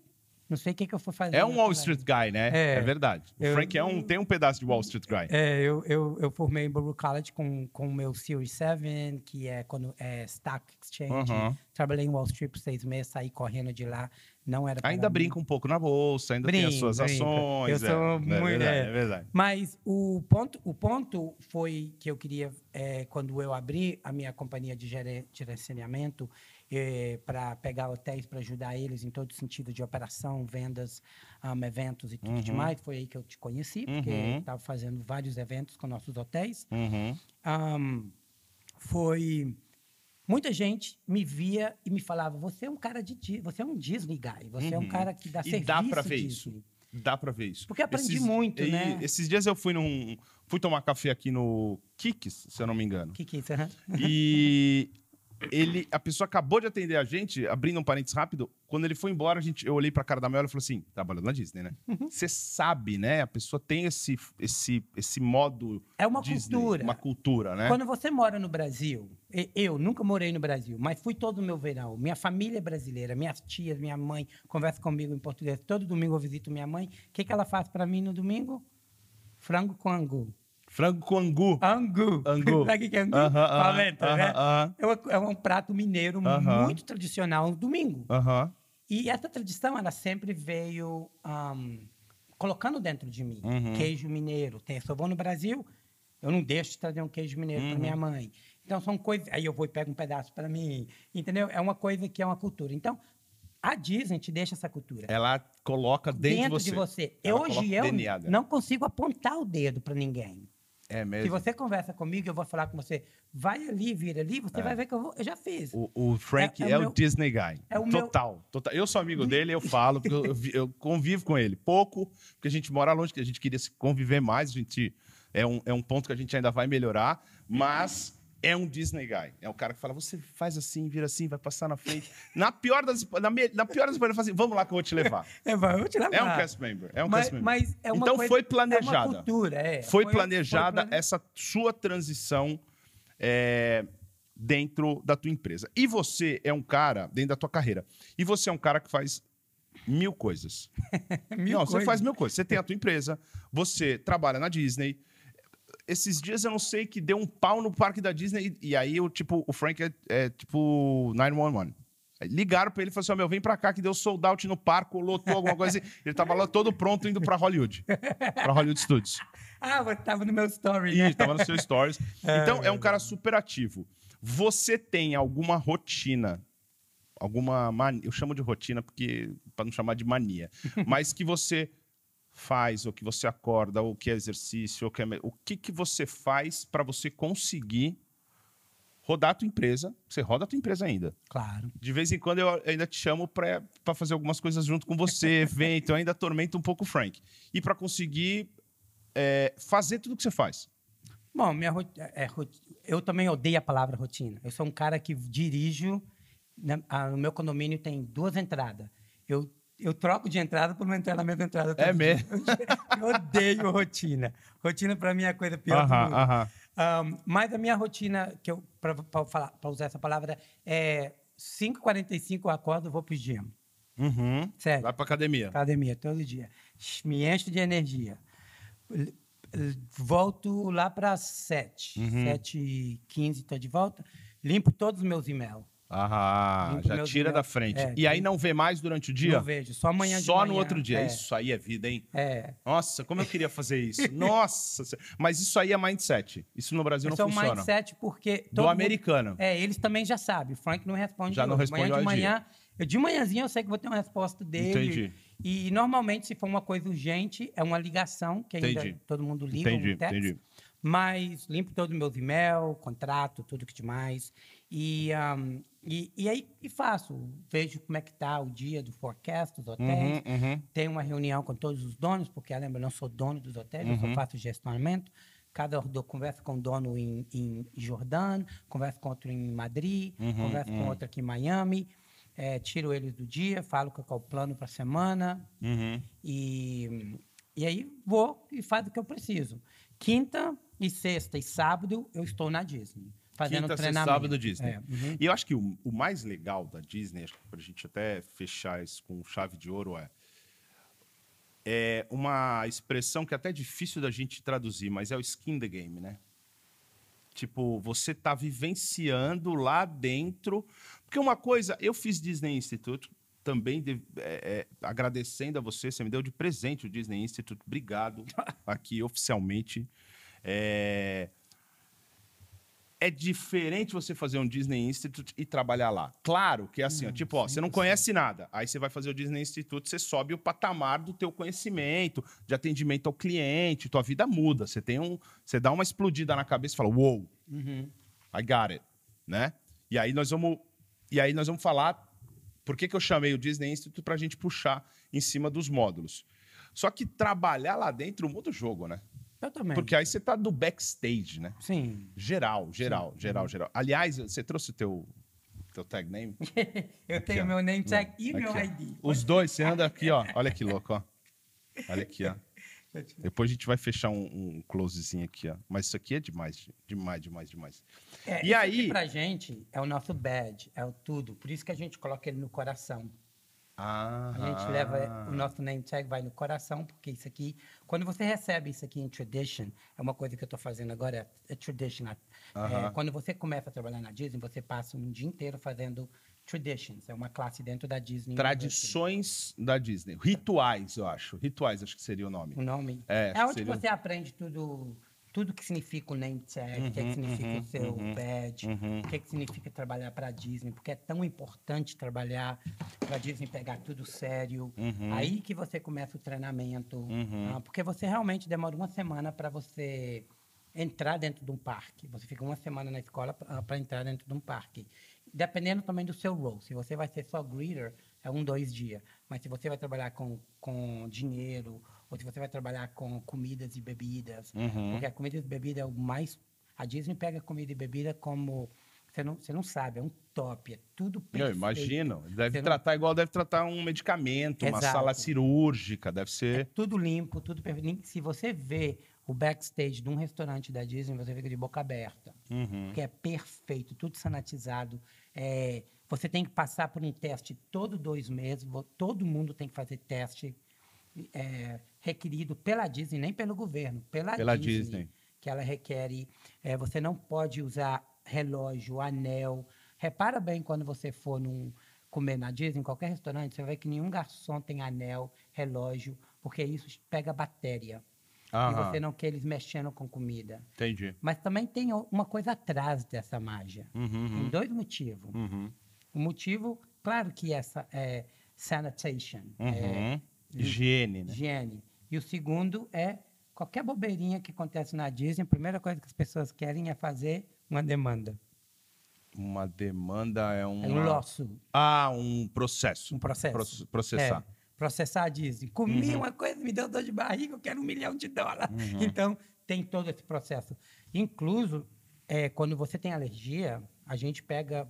não sei o que, que eu fui fazer. É um Wall Street Guy, né? É, é verdade. O eu, Frank é um, tem um pedaço de Wall Street Guy. É, eu, eu, eu formei em Baruch College com o meu Series 7, que é quando é Stock Exchange. Uhum. Trabalhei em Wall Street por seis meses, saí correndo de lá. Não era Ainda mim. brinca um pouco na bolsa, ainda brinco, tem as suas brinco. ações. Eu sou é, muito. É verdade, é. é verdade. Mas o ponto, o ponto foi que eu queria, é, quando eu abri a minha companhia de gerenciamento, eh, para pegar hotéis para ajudar eles em todo sentido de operação, vendas, um, eventos e tudo uhum. demais. Foi aí que eu te conheci, porque uhum. estava fazendo vários eventos com nossos hotéis. Uhum. Um, foi muita gente me via e me falava: você é um cara de você é um Disney guy, você é um uhum. cara que dá e serviço dá para ver Disney. isso. Dá pra ver isso. Porque aprendi esses, muito, e, né? Esses dias eu fui num. Fui tomar café aqui no Kikis, se eu não me engano. Kikis, aham. E ele, a pessoa acabou de atender a gente, abrindo um parênteses rápido. Quando ele foi embora, a gente, eu olhei pra cara da Mel e falei assim: trabalhando na Disney, né? Uhum. Você sabe, né? A pessoa tem esse, esse, esse modo. É uma Disney, cultura. Uma cultura, né? Quando você mora no Brasil, eu nunca morei no Brasil, mas fui todo o meu verão. Minha família é brasileira, minhas tias, minha mãe conversa comigo em português. Todo domingo eu visito minha mãe. O que, que ela faz para mim no domingo? Frango com angu. Frango com angu. Angu. Angu. Sabe o que é angu? Uh -huh, Palenta, uh -huh, né? Uh -huh. É um prato mineiro muito tradicional no domingo. E essa tradição, ela sempre veio um, colocando dentro de mim. Uhum. Queijo mineiro. Tem, se eu vou no Brasil, eu não deixo de trazer um queijo mineiro para minha uhum. mãe. Então, são coisas... Aí eu vou e pego um pedaço para mim. Entendeu? É uma coisa que é uma cultura. Então, a Disney te deixa essa cultura. Ela coloca dentro, dentro de você. De você. Hoje eu não consigo apontar o dedo para ninguém. É mesmo. Se você conversa comigo, eu vou falar com você. Vai ali, vira ali, você é. vai ver que eu, vou, eu já fiz. O, o Frank é, é, é o, meu, Disney guy. É o total, meu... total. Eu sou amigo dele, eu falo, porque eu, eu, convivo com ele. Pouco, porque a gente mora longe, que a gente queria se conviver mais. A gente, é, um, é um ponto que a gente ainda vai melhorar. Mas é um Disney guy. É o cara que fala, você faz assim, vira assim, vai passar na frente. Na pior das na, me, na pior das maneiras, assim, vamos lá que eu vou te levar. É, vai, eu vou te levar. É um cast member. É um mas, cast member. Mas é então coisa, foi planejada. É uma cultura, é. Foi, foi planejada foi plane... essa sua transição é, dentro da tua empresa. E você é um cara, dentro da tua carreira, e você é um cara que faz mil coisas. mil Não, coisas. você faz mil coisas. Você tem a tua empresa, você trabalha na Disney, esses dias eu não sei que deu um pau no parque da Disney e, e aí o tipo, o Frank é, é tipo 911. ligaram pra ele e falaram assim: oh, meu, vem pra cá que deu sold out no parque, lotou alguma coisa. Assim. Ele tava lá todo pronto indo pra Hollywood. pra Hollywood Studios. Ah, você tava no meu story, né? Isso, tava no seu stories. Então, é um cara super ativo. Você tem alguma rotina, alguma mania, eu chamo de rotina porque para não chamar de mania, mas que você faz, ou que você acorda, ou que é exercício, ou que é... o que, que você faz para você conseguir rodar a tua empresa. Você roda a tua empresa ainda. Claro. De vez em quando eu ainda te chamo para fazer algumas coisas junto com você, evento, eu ainda atormento um pouco o Frank. E para conseguir é, fazer tudo que você faz. Bom, minha é, eu também odeio a palavra rotina. Eu sou um cara que dirijo. Né, no meu condomínio tem duas entradas. Eu eu troco de entrada por não entrar na mesma entrada. É mesmo? Eu odeio rotina. Rotina, para mim, é a coisa pior uh -huh, do mundo. Uh -huh. um, mas a minha rotina, que eu para usar essa palavra, é 5h45 eu acordo vou pro gym. Uhum. Sério. Vai pra academia. Academia, todo dia. Me encho de energia. Volto lá para 7. Uhum. 7h15 estou de volta. Limpo todos os meus e-mails. Ah, já tira da frente. É, e aí não vê mais durante o dia? Não vejo, só amanhã de Só manhã. no outro dia. É. Isso aí é vida, hein? É. Nossa, como eu queria fazer isso. Nossa. Mas isso aí é mindset. Isso no Brasil isso não funciona. é mindset porque... Do americano. Mundo, é, eles também já sabem. O Frank não responde Já não responde Amanhã de manhã... Eu, de manhãzinha eu sei que vou ter uma resposta dele. Entendi. E normalmente, se for uma coisa urgente, é uma ligação, que ainda entendi. todo mundo liga. Entendi, um text, entendi. Mas limpo todos os meus e-mails, contrato, tudo que demais. E, um, e, e, aí e faço, vejo como é que está o dia do forecast dos hotéis, uhum, uhum. tenho uma reunião com todos os donos, porque lembra, eu não sou dono dos hotéis, uhum. eu só uhum. faço gestionamento. Cada conversa com um dono em, em Jordão, converso com outro em Madrid, uhum, converso com uhum. outro aqui em Miami. É, tiro eles do dia, falo qual é o plano para a semana. E, e aí vou e faço o que eu preciso. Quinta e sexta e sábado eu estou na Disney fazendo Quinta, treinamento. sábado Disney. É. Uhum. E eu acho que o, o, mais legal da Disney, acho que para a gente até fechar isso com chave de ouro, é, é uma expressão que é até difícil da gente traduzir, mas é o skin the game, né? Tipo, você está vivenciando lá dentro. Porque uma coisa, eu fiz Disney Institute, também de, é, é, agradecendo a você, você me deu de presente o Disney Institute, obrigado aqui oficialmente. É, é diferente você fazer um Disney Institute e trabalhar lá. Claro que é assim, ó, tipo, ó, você não conhece nada. Aí você vai fazer o Disney Institute, você sobe o patamar do teu conhecimento, de atendimento ao cliente, tua vida muda. Você tem um, você dá uma explodida na cabeça e fala, wow, uhum. I got it, né? E aí nós vamos, e aí nós vamos falar por que, que eu chamei o Disney Institute para a gente puxar em cima dos módulos. Só que trabalhar lá dentro muda o jogo, né? Totalmente. Porque aí você tá do backstage, né? Sim. Geral, geral, Sim. geral, geral. Aliás, você trouxe o teu, teu tag name? eu aqui, tenho ó. meu name tag Não. e aqui, meu ID. Os dois, você anda aqui, ó. Olha que louco, ó. Olha aqui, ó. Depois a gente vai fechar um, um, closezinho aqui, ó. Mas isso aqui é demais, demais, demais, demais. É, e aí, pra gente é o nosso badge, é o tudo. Por isso que a gente coloca ele no coração. Ah, a gente leva o nosso name tag vai no coração, porque isso aqui, quando você recebe isso aqui em tradition, é uma coisa que eu estou fazendo agora, é, tradition. É, quando você começa a trabalhar na Disney, você passa um dia inteiro fazendo traditions, é uma classe dentro da Disney. Tradições da Disney, rituais, eu acho. Rituais, acho que seria o nome. O nome. É, é onde seria... você aprende tudo tudo que significa o name tag, o que, é que uhum, significa uhum, o seu uhum, badge, uhum. o que, é que significa trabalhar para a Disney, porque é tão importante trabalhar para a Disney pegar tudo sério. Uhum. Aí que você começa o treinamento, ah, porque você realmente demora uma semana para você entrar dentro de um parque. Você fica uma semana na escola para entrar dentro de um parque. Dependendo também do seu role. Se você vai ser só greeter, é um, dois dias. Mas se você vai trabalhar com, com dinheiro ou se você vai trabalhar com comidas e bebidas, uhum. porque a comida e bebida é o mais. A Disney pega comida e bebida como você não, você não sabe, é um top, é tudo perfeito. Eu imagino. Deve você tratar não... igual deve tratar um medicamento, Exato. uma sala cirúrgica, deve ser. É tudo limpo, tudo perfeito. Se você vê o backstage de um restaurante da Disney, você fica de boca aberta. Uhum. Porque é perfeito, tudo sanitizado. É, você tem que passar por um teste todo dois meses, todo mundo tem que fazer teste é, requerido pela Disney, nem pelo governo, pela, pela Disney, Disney, que ela requer. É, você não pode usar relógio, anel. Repara bem quando você for num, comer na Disney, em qualquer restaurante, você ver que nenhum garçom tem anel, relógio, porque isso pega bactéria. Aham. E você não quer eles mexendo com comida. Entendi. Mas também tem uma coisa atrás dessa mágica. Uhum, uhum. Tem dois motivos. Uhum. O motivo, claro que essa é sanitation. Uhum. É, Higiene, né? Higiene. E o segundo é qualquer bobeirinha que acontece na Disney, a primeira coisa que as pessoas querem é fazer uma demanda. Uma demanda é um. É um losso. Ah, um processo. Um processo. Pro processar. É, processar a Disney. Comi uhum. uma coisa, me deu dor de barriga, eu quero um milhão de dólares. Uhum. Então, tem todo esse processo. Incluso, é, quando você tem alergia, a gente pega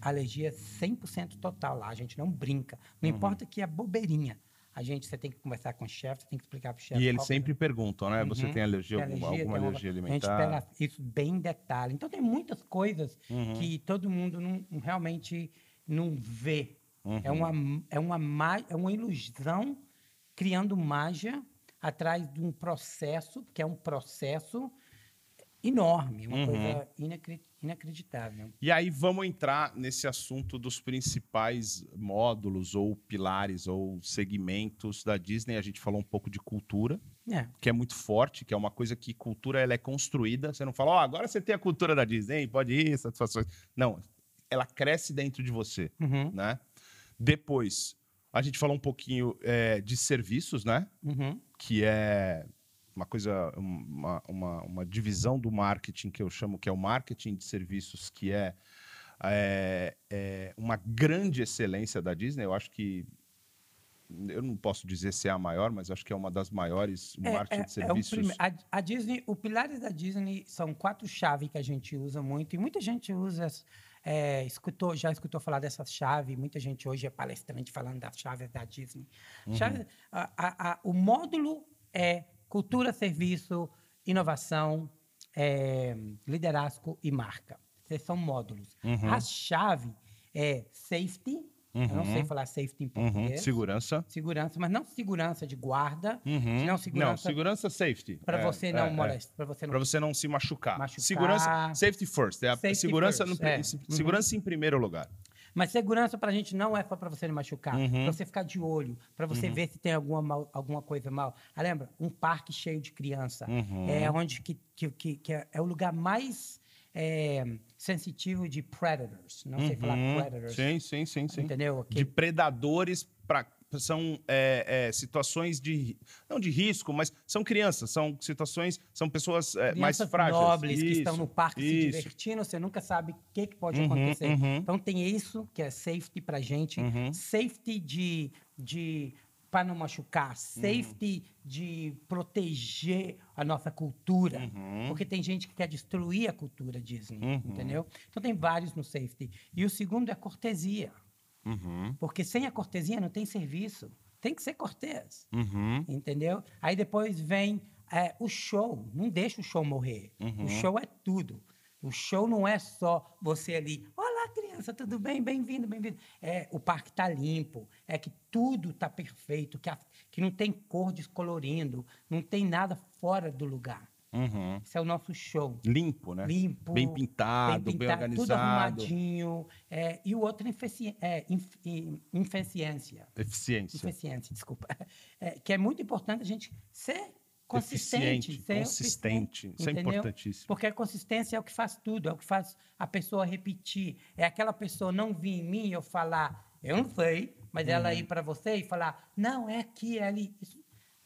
alergia 100% total lá. A gente não brinca. Não uhum. importa que é bobeirinha a gente, você tem que conversar com o chefe, tem que explicar para o chefe. E eles sempre perguntam, né? Uhum. Você tem alergia, tem alergia alguma alergia alimentar? A gente pega isso bem em detalhe. Então, tem muitas coisas uhum. que todo mundo não, realmente não vê. Uhum. É, uma, é, uma, é uma ilusão criando mágica atrás de um processo, que é um processo enorme, uma uhum. coisa inacreditável. E aí vamos entrar nesse assunto dos principais módulos ou pilares ou segmentos da Disney. A gente falou um pouco de cultura, é. que é muito forte, que é uma coisa que cultura ela é construída. Você não fala, ó, oh, agora você tem a cultura da Disney, pode ir, satisfações. Não, ela cresce dentro de você, uhum. né? Depois, a gente falou um pouquinho é, de serviços, né? Uhum. Que é uma coisa, uma, uma, uma, divisão do marketing que eu chamo que é o marketing de serviços, que é, é, é, uma grande excelência da Disney. Eu acho que eu não posso dizer se é a maior, mas acho que é uma das maiores o é, marketing é, de serviços. É a, a, Disney, os pilares da Disney são quatro chaves que a gente usa muito e muita gente usa é, escutou, já escutou falar dessa chave, muita gente hoje é palestrante falando das chaves da Disney. Uhum. Chave, a, a, o módulo é cultura, serviço, inovação, é, liderazgo e marca. Esses são módulos. Uhum. A chave é safety. Uhum. Eu não sei falar safety em uhum. português. Uhum. Segurança. Segurança, mas não segurança de guarda. Uhum. Não, segurança. Não, segurança safety. Para é, você não é, molestar. É. Para você, não... você não se machucar. machucar. Segurança, safety first. É a safety segurança, first, no, é. segurança em primeiro lugar. Mas segurança para a gente não é só para você não machucar, uhum. para você ficar de olho, para você uhum. ver se tem alguma, mal, alguma coisa mal. Ah, lembra? Um parque cheio de criança. Uhum. É onde que, que, que, que é, é, o lugar mais é, sensitivo de predators. Não sei falar uhum. predators. Sim, sim, sim. sim. Entendeu? De predadores para são é, é, situações de não de risco, mas são crianças, são situações, são pessoas é, mais frágeis, nobres isso, que estão no parque isso. se divertindo, você nunca sabe o que, que pode uhum, acontecer. Uhum. Então tem isso que é safety para gente, uhum. safety de, de para não machucar, safety uhum. de proteger a nossa cultura, uhum. porque tem gente que quer destruir a cultura Disney, uhum. entendeu? Então tem vários no safety. E o segundo é cortesia, uhum. porque sem a cortesia não tem serviço. Tem que ser cortês, uhum. entendeu? Aí depois vem é, o show. Não deixa o show morrer. O uhum. show é tudo. O show não é só você ali, olá criança, tudo bem? Bem-vindo, bem-vindo. É, o parque tá limpo, é que tudo tá perfeito, que, a, que não tem cor descolorindo, não tem nada fora do lugar. Uhum. Esse é o nosso show. Limpo, né? Limpo. Bem pintado, bem, pintado, bem organizado. Tudo arrumadinho. É, e o outro, efici é, eficiência. Eficiência. Eficiência, desculpa. É, que é muito importante a gente ser consistente. Eficiente, consistente. Isso é importantíssimo. Porque a consistência é o que faz tudo, é o que faz a pessoa repetir. É aquela pessoa não vir em mim e eu falar, eu não sei, mas uhum. ela ir para você e falar, não, é aqui, é ali. Isso,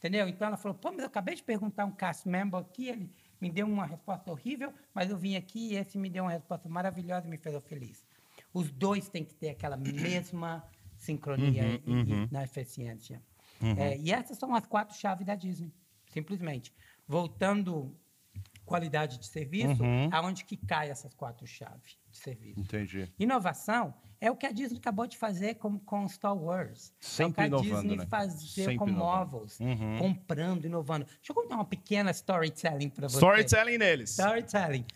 entendeu? Então ela falou, pô, mas eu acabei de perguntar um cast member aqui, ele me deu uma resposta horrível, mas eu vim aqui e esse me deu uma resposta maravilhosa e me fez feliz. Os dois têm que ter aquela mesma sincronia uhum, uhum. na eficiência. Uhum. É, e essas são as quatro chaves da Disney simplesmente. Voltando qualidade de serviço, uhum. aonde que cai essas quatro chaves de serviço. Entendi. Inovação é o que a Disney acabou de fazer com, com Star Wars. Sempre é o que a inovando, Disney né? fazer Sempre com Marvels, uhum. comprando, inovando. Deixa eu contar uma pequena storytelling para você. Storytelling neles. Storytelling.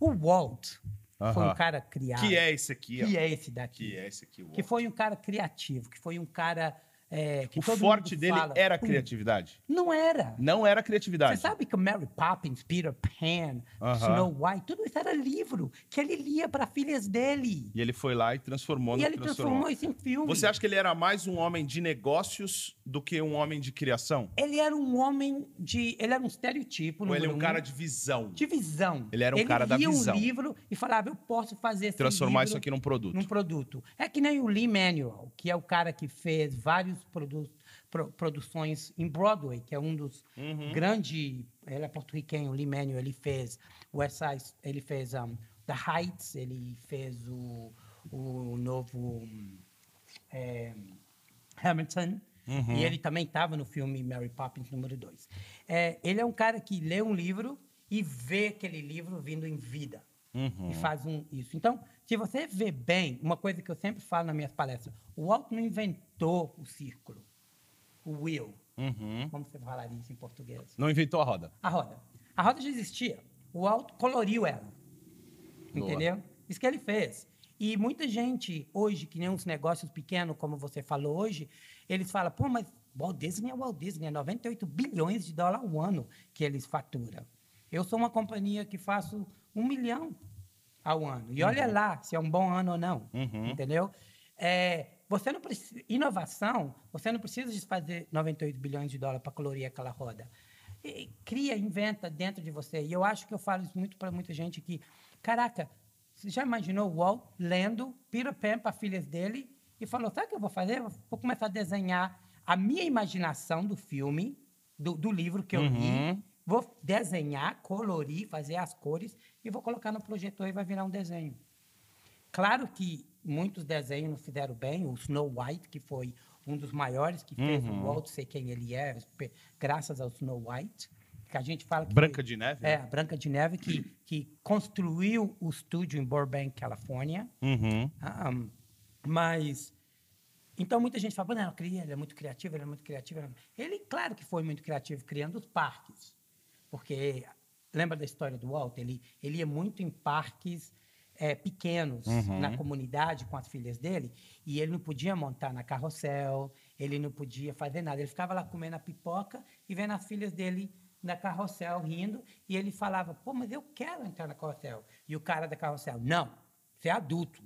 O Walt uhum. foi um cara criado. Que é esse aqui. Que ó. é esse daqui. Que é esse aqui. Que foi um cara criativo, que foi um cara é, o forte dele fala, era a criatividade? Não era. Não era a criatividade. Você sabe que Mary Poppins, Peter Pan, uh -huh. Snow White, tudo isso era livro que ele lia para filhas dele. E ele foi lá e transformou e ele transformou. transformou isso em filme. Você acha que ele era mais um homem de negócios do que um homem de criação? Ele era um homem de. Ele era um estereotipo. Ou ele é um, cara de visão? De visão. Ele era um ele cara da visão. Ele lia um livro e falava: eu posso fazer esse Transformar isso aqui num produto. Num produto. É que nem o Lee Manuel, que é o cara que fez vários produtos pro, produções em Broadway, que é um dos uhum. grandes. Ele é porto-riquenho, Lee Manuel, ele fez West Side, ele fez um, The Heights, ele fez o, o novo é, Hamilton. Uhum. E ele também estava no filme Mary Poppins número 2. É, ele é um cara que lê um livro e vê aquele livro vindo em vida. Uhum. E faz um, isso. Então, se você vê bem, uma coisa que eu sempre falo nas minhas palestras, o Walt não inventou o círculo o wheel. Uhum. Como você falaria isso em português? Não inventou a roda. A roda. A roda já existia. O Alto coloriu ela. Boa. Entendeu? Isso que ele fez. E muita gente hoje, que nem uns negócios pequenos, como você falou hoje, eles falam, pô, mas Walt Disney é Walt Disney, é 98 bilhões de dólares ao ano que eles faturam. Eu sou uma companhia que faço um milhão ao ano. E olha uhum. lá se é um bom ano ou não. Uhum. Entendeu? É, você não precisa, inovação, você não precisa de fazer 98 bilhões de dólares para colorir aquela roda. E, cria, inventa dentro de você. E eu acho que eu falo isso muito para muita gente que, caraca, você já imaginou o Walt lendo Peter Pan para filhas dele e falou: sabe o que eu vou fazer? vou começar a desenhar a minha imaginação do filme, do, do livro que eu uhum. li. Vou desenhar, colorir, fazer as cores e vou colocar no projetor e vai virar um desenho. Claro que muitos desenhos não fizeram bem. O Snow White, que foi um dos maiores que fez uhum. o Walt ser quem ele é, graças ao Snow White. Que a gente fala que Branca de Neve? É, a Branca de Neve, que, que construiu o estúdio em Burbank, Califórnia. Uhum. Um, mas. Então, muita gente fala, não, ele é muito criativo, ele é muito criativo. Ele, claro que foi muito criativo criando os parques. Porque, lembra da história do Walt? Ele, ele ia muito em parques é, pequenos uhum. na comunidade com as filhas dele e ele não podia montar na carrossel, ele não podia fazer nada. Ele ficava lá comendo a pipoca e vendo as filhas dele na carrossel rindo e ele falava: pô, mas eu quero entrar na carrossel. E o cara da carrossel: não, você é adulto.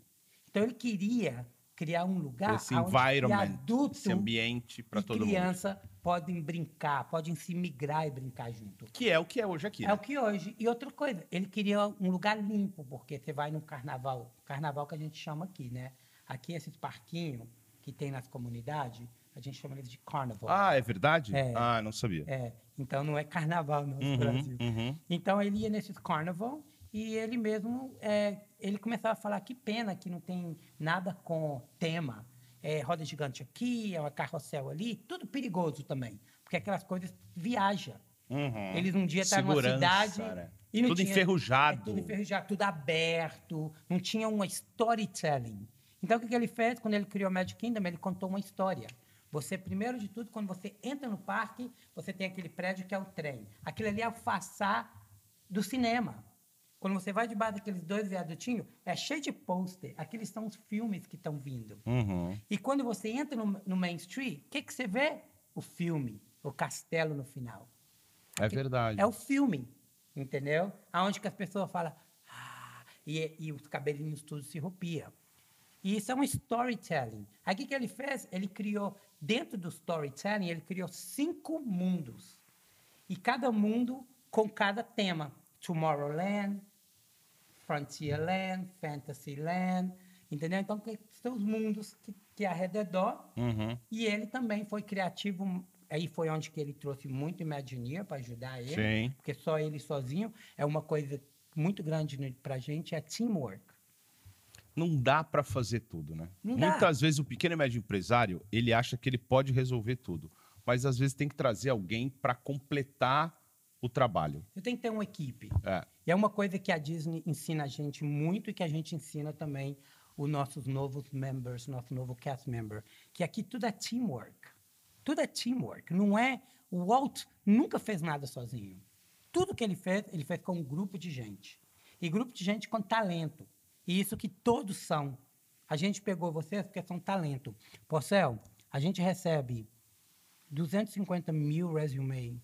Então ele queria criar um lugar esse environment, adulto esse ambiente para todo criança mundo. podem brincar, podem se migrar e brincar junto. Que é o que é hoje aqui. É né? o que hoje. E outra coisa, ele queria um lugar limpo, porque você vai no carnaval, carnaval que a gente chama aqui, né? Aqui esses parquinhos que tem nas comunidades, a gente chama eles de carnaval. Ah, é verdade? É, ah, não sabia. É, então não é carnaval no uhum, Brasil. Uhum. Então ele ia nesses carnaval e ele mesmo, é, ele começava a falar que pena que não tem nada com tema. é roda gigante aqui, é uma carrossel ali, tudo perigoso também. Porque aquelas coisas viajam. Uhum. Eles um dia estavam numa cidade. Né? E tudo tinha, enferrujado. É, tudo enferrujado, tudo aberto, não tinha uma storytelling. Então, o que, que ele fez quando ele criou Magic Kingdom? Ele contou uma história. Você, primeiro de tudo, quando você entra no parque, você tem aquele prédio que é o trem. Aquilo ali é o façá do cinema. Quando você vai debaixo daqueles dois viadutinhos, é cheio de pôster. Aqueles são os filmes que estão vindo. Uhum. E quando você entra no, no Main Street, o que, que você vê? O filme, o castelo no final. É verdade. É o filme, entendeu? Aonde que as pessoas falam, ah, e, e os cabelinhos tudo se rompia. E isso é um storytelling. Que, que ele fez? Ele criou, dentro do storytelling, ele criou cinco mundos. E cada mundo com cada tema. Tomorrowland, Frontierland, Fantasyland, entendeu? Então, são os mundos que, que é ao redor. Uhum. E ele também foi criativo. Aí foi onde que ele trouxe muito Imagineer para ajudar ele. Sim. Porque só ele sozinho é uma coisa muito grande para a gente, é teamwork. Não dá para fazer tudo, né? Não Muitas dá. vezes o pequeno e médio empresário, ele acha que ele pode resolver tudo. Mas às vezes tem que trazer alguém para completar o trabalho. Você tem que ter uma equipe. É. E é uma coisa que a Disney ensina a gente muito e que a gente ensina também os nossos novos members, nosso novo cast member, que aqui tudo é teamwork. Tudo é teamwork. Não é. O Walt nunca fez nada sozinho. Tudo que ele fez, ele fez com um grupo de gente. E grupo de gente com talento. E isso que todos são. A gente pegou vocês porque são talento. Porcel, a gente recebe 250 mil resumes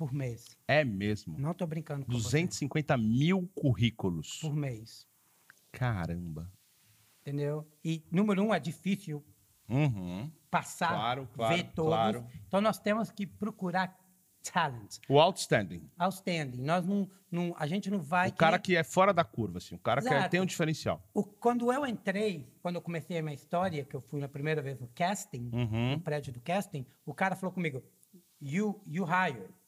por mês. É mesmo? Não estou brincando com 250 você. mil currículos. Por mês. Caramba. Entendeu? E, número um, é difícil uhum. passar, claro, claro, ver todos. Claro. Então, nós temos que procurar talent. O outstanding. Outstanding. Nós não, não, a gente não vai... O cara que, que é fora da curva, assim. O cara Exato. que tem um diferencial. O, quando eu entrei, quando eu comecei a minha história, que eu fui na primeira vez no casting, uhum. no prédio do casting, o cara falou comigo, you, you hire.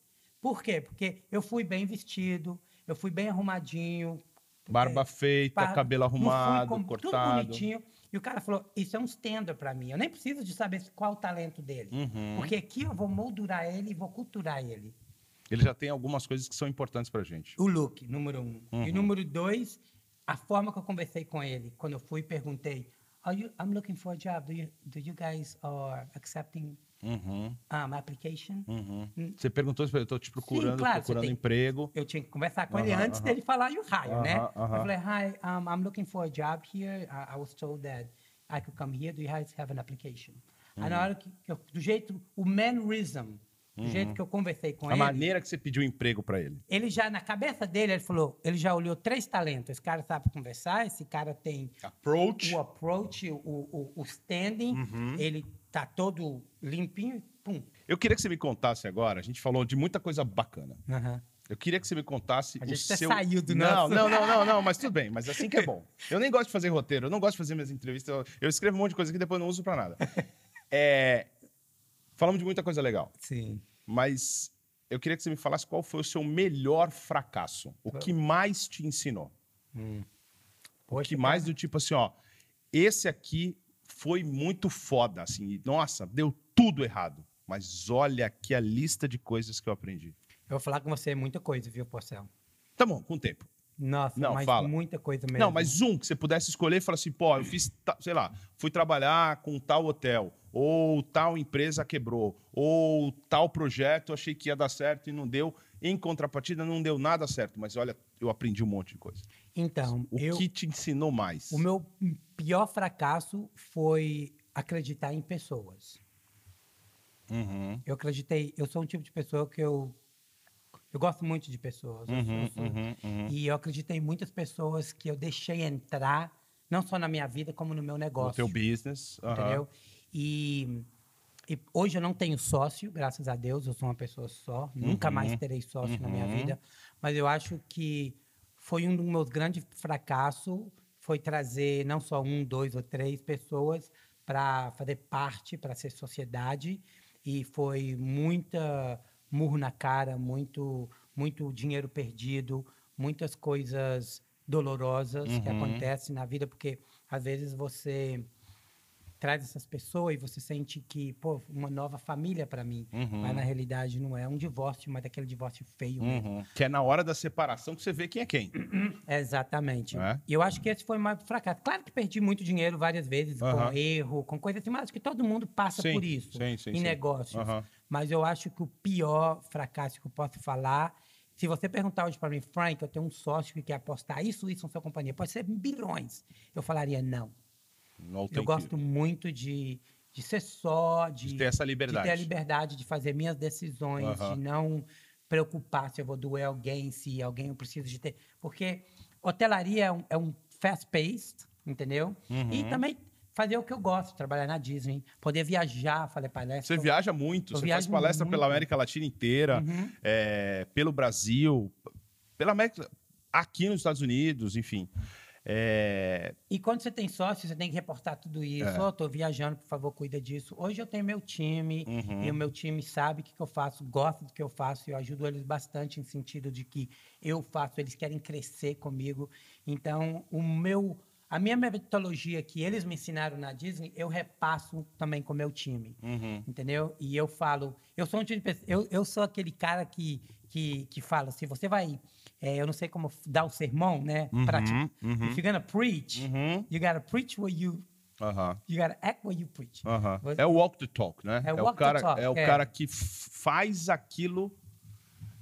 Por quê? Porque eu fui bem vestido, eu fui bem arrumadinho. Barba feita, bar... cabelo arrumado, com... cortado. Tudo bonitinho. E o cara falou: Isso é um standard para mim. Eu nem preciso de saber qual o talento dele. Uhum. Porque aqui eu vou moldurar ele e vou culturar ele. Ele já tem algumas coisas que são importantes pra gente. O look, número um. Uhum. E número dois, a forma que eu conversei com ele. Quando eu fui e perguntei: Are you, I'm looking for a job. Do you, do you guys are accepting Uhum. Um, application. Uhum. Hum. Você perguntou eu estou te procurando, Sim, claro, procurando tem, emprego. Eu tinha que conversar com ele antes dele falar e o hire, né? Eu falei, hi, um, I'm looking for a job here. I, I, was told that I could come here. Do you guys have an application? Aí na uhum. hora que, eu, do jeito, o mannerism, do jeito uhum. que eu conversei com a ele. A maneira que você pediu emprego para ele. Ele já, na cabeça dele, ele falou, ele já olhou três talentos. Esse cara sabe conversar, esse cara tem... Approach. O approach, o, o, o standing. Uhum. Ele tá todo limpinho, pum. Eu queria que você me contasse agora, a gente falou de muita coisa bacana. Uhum. Eu queria que você me contasse a gente o seu... saiu do não, nosso... Não, não, não, não, mas tudo bem. Mas assim que é bom. Eu nem gosto de fazer roteiro, eu não gosto de fazer minhas entrevistas. Eu, eu escrevo um monte de coisa que depois não uso para nada. É... Falamos de muita coisa legal. Sim. Mas eu queria que você me falasse qual foi o seu melhor fracasso. O que mais te ensinou. Hum. Poxa, o que mais do tipo assim, ó... Esse aqui foi muito foda, assim. Nossa, deu tudo errado. Mas olha aqui a lista de coisas que eu aprendi. Eu vou falar com você muita coisa, viu, Porcel? Tá bom, com o tempo. Nossa, não, mas fala. muita coisa mesmo. Não, mas um que você pudesse escolher e falar assim, pô, eu fiz, sei lá, fui trabalhar com tal hotel, ou tal empresa quebrou, ou tal projeto achei que ia dar certo e não deu. Em contrapartida, não deu nada certo, mas olha, eu aprendi um monte de coisa. Então, o eu, que te ensinou mais? O meu pior fracasso foi acreditar em pessoas. Uhum. Eu acreditei, eu sou um tipo de pessoa que eu eu gosto muito de pessoas. Uhum, eu sou, uhum, uhum. E eu acreditei em muitas pessoas que eu deixei entrar, não só na minha vida, como no meu negócio. No teu business. Entendeu? E, e, hoje eu não tenho sócio, graças a Deus, eu sou uma pessoa só. Nunca uhum. mais terei sócio na minha uhum. vida. Mas eu acho que foi um dos meus grandes fracassos, foi trazer não só um, dois ou três pessoas para fazer parte, para ser sociedade. E foi muita murro na cara, muito, muito dinheiro perdido, muitas coisas dolorosas uhum. que acontecem na vida, porque às vezes você traz essas pessoas e você sente que, pô, uma nova família para mim. Uhum. Mas na realidade não é um divórcio, mas aquele divórcio feio uhum. mesmo. Que é na hora da separação que você vê quem é quem. Exatamente. É? E eu acho que esse foi o maior fracasso. Claro que perdi muito dinheiro várias vezes uhum. com erro, com coisa assim, mas acho que todo mundo passa sim, por isso sim, sim, em negócios. Mas eu acho que o pior fracasso que eu posso falar se você perguntar hoje para mim, Frank, eu tenho um sócio que quer apostar isso, isso na sua companhia, pode ser bilhões. Eu falaria não. Eu gosto muito de, de ser só, de, de, ter essa liberdade. De ter a liberdade de fazer minhas decisões, de não preocupar se eu vou doer alguém, se alguém eu preciso de ter. Porque hotelaria é um, é um fast-paced, entendeu? Uhum. E também fazer o que eu gosto, trabalhar na Disney, poder viajar, fazer palestra. Você viaja muito, você faz palestra muito. pela América Latina inteira, uhum. é, pelo Brasil, pela América, aqui nos Estados Unidos, enfim. É... E quando você tem sócio, você tem que reportar tudo isso. É. Oh, tô viajando, por favor, cuida disso. Hoje eu tenho meu time uhum. e o meu time sabe o que, que eu faço, gosta do que eu faço e eu ajudo eles bastante em sentido de que eu faço, eles querem crescer comigo. Então, o meu a minha metodologia que eles me ensinaram na Disney, eu repasso também com o meu time. Uhum. Entendeu? E eu falo, eu sou um tipo eu, eu sou aquele cara que, que, que fala, se você vai é, eu não sei como dar o sermão, né? Uhum, Prático. Uhum. If you're gonna preach, uhum. you gotta preach what you Uh You gotta act what you preach. Uh É o walk the talk, né? É, é o cara, talk, é o é. cara que faz aquilo.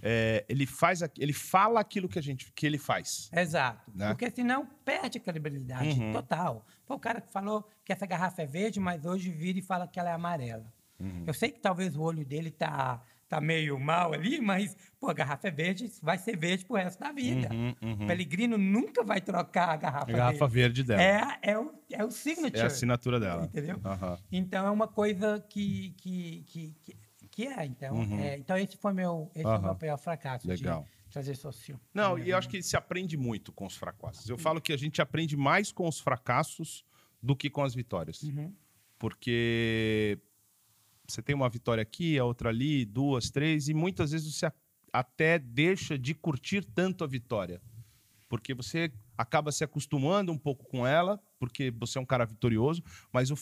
É, ele faz, ele fala aquilo que a gente, que ele faz. Exato. Né? Porque senão perde a credibilidade uhum. total. Foi o cara que falou que essa garrafa é verde, mas hoje vira e fala que ela é amarela. Uhum. Eu sei que talvez o olho dele tá tá meio mal ali, mas, pô, a garrafa é verde, vai ser verde pro resto da vida. Uhum, uhum. Pelegrino nunca vai trocar a garrafa, a garrafa verde. dela. É, é, o, é o signature. É a assinatura dela. Entendeu? Uhum. Então, é uma coisa que, que, que, que, que é. Então, uhum. é, então, esse foi meu, esse foi meu pior fracasso. Legal. De trazer socio. Não, e eu acho que se aprende muito com os fracassos. Eu falo que a gente aprende mais com os fracassos do que com as vitórias. Uhum. Porque você tem uma vitória aqui, a outra ali, duas, três, e muitas vezes você até deixa de curtir tanto a vitória. Porque você acaba se acostumando um pouco com ela, porque você é um cara vitorioso, mas o,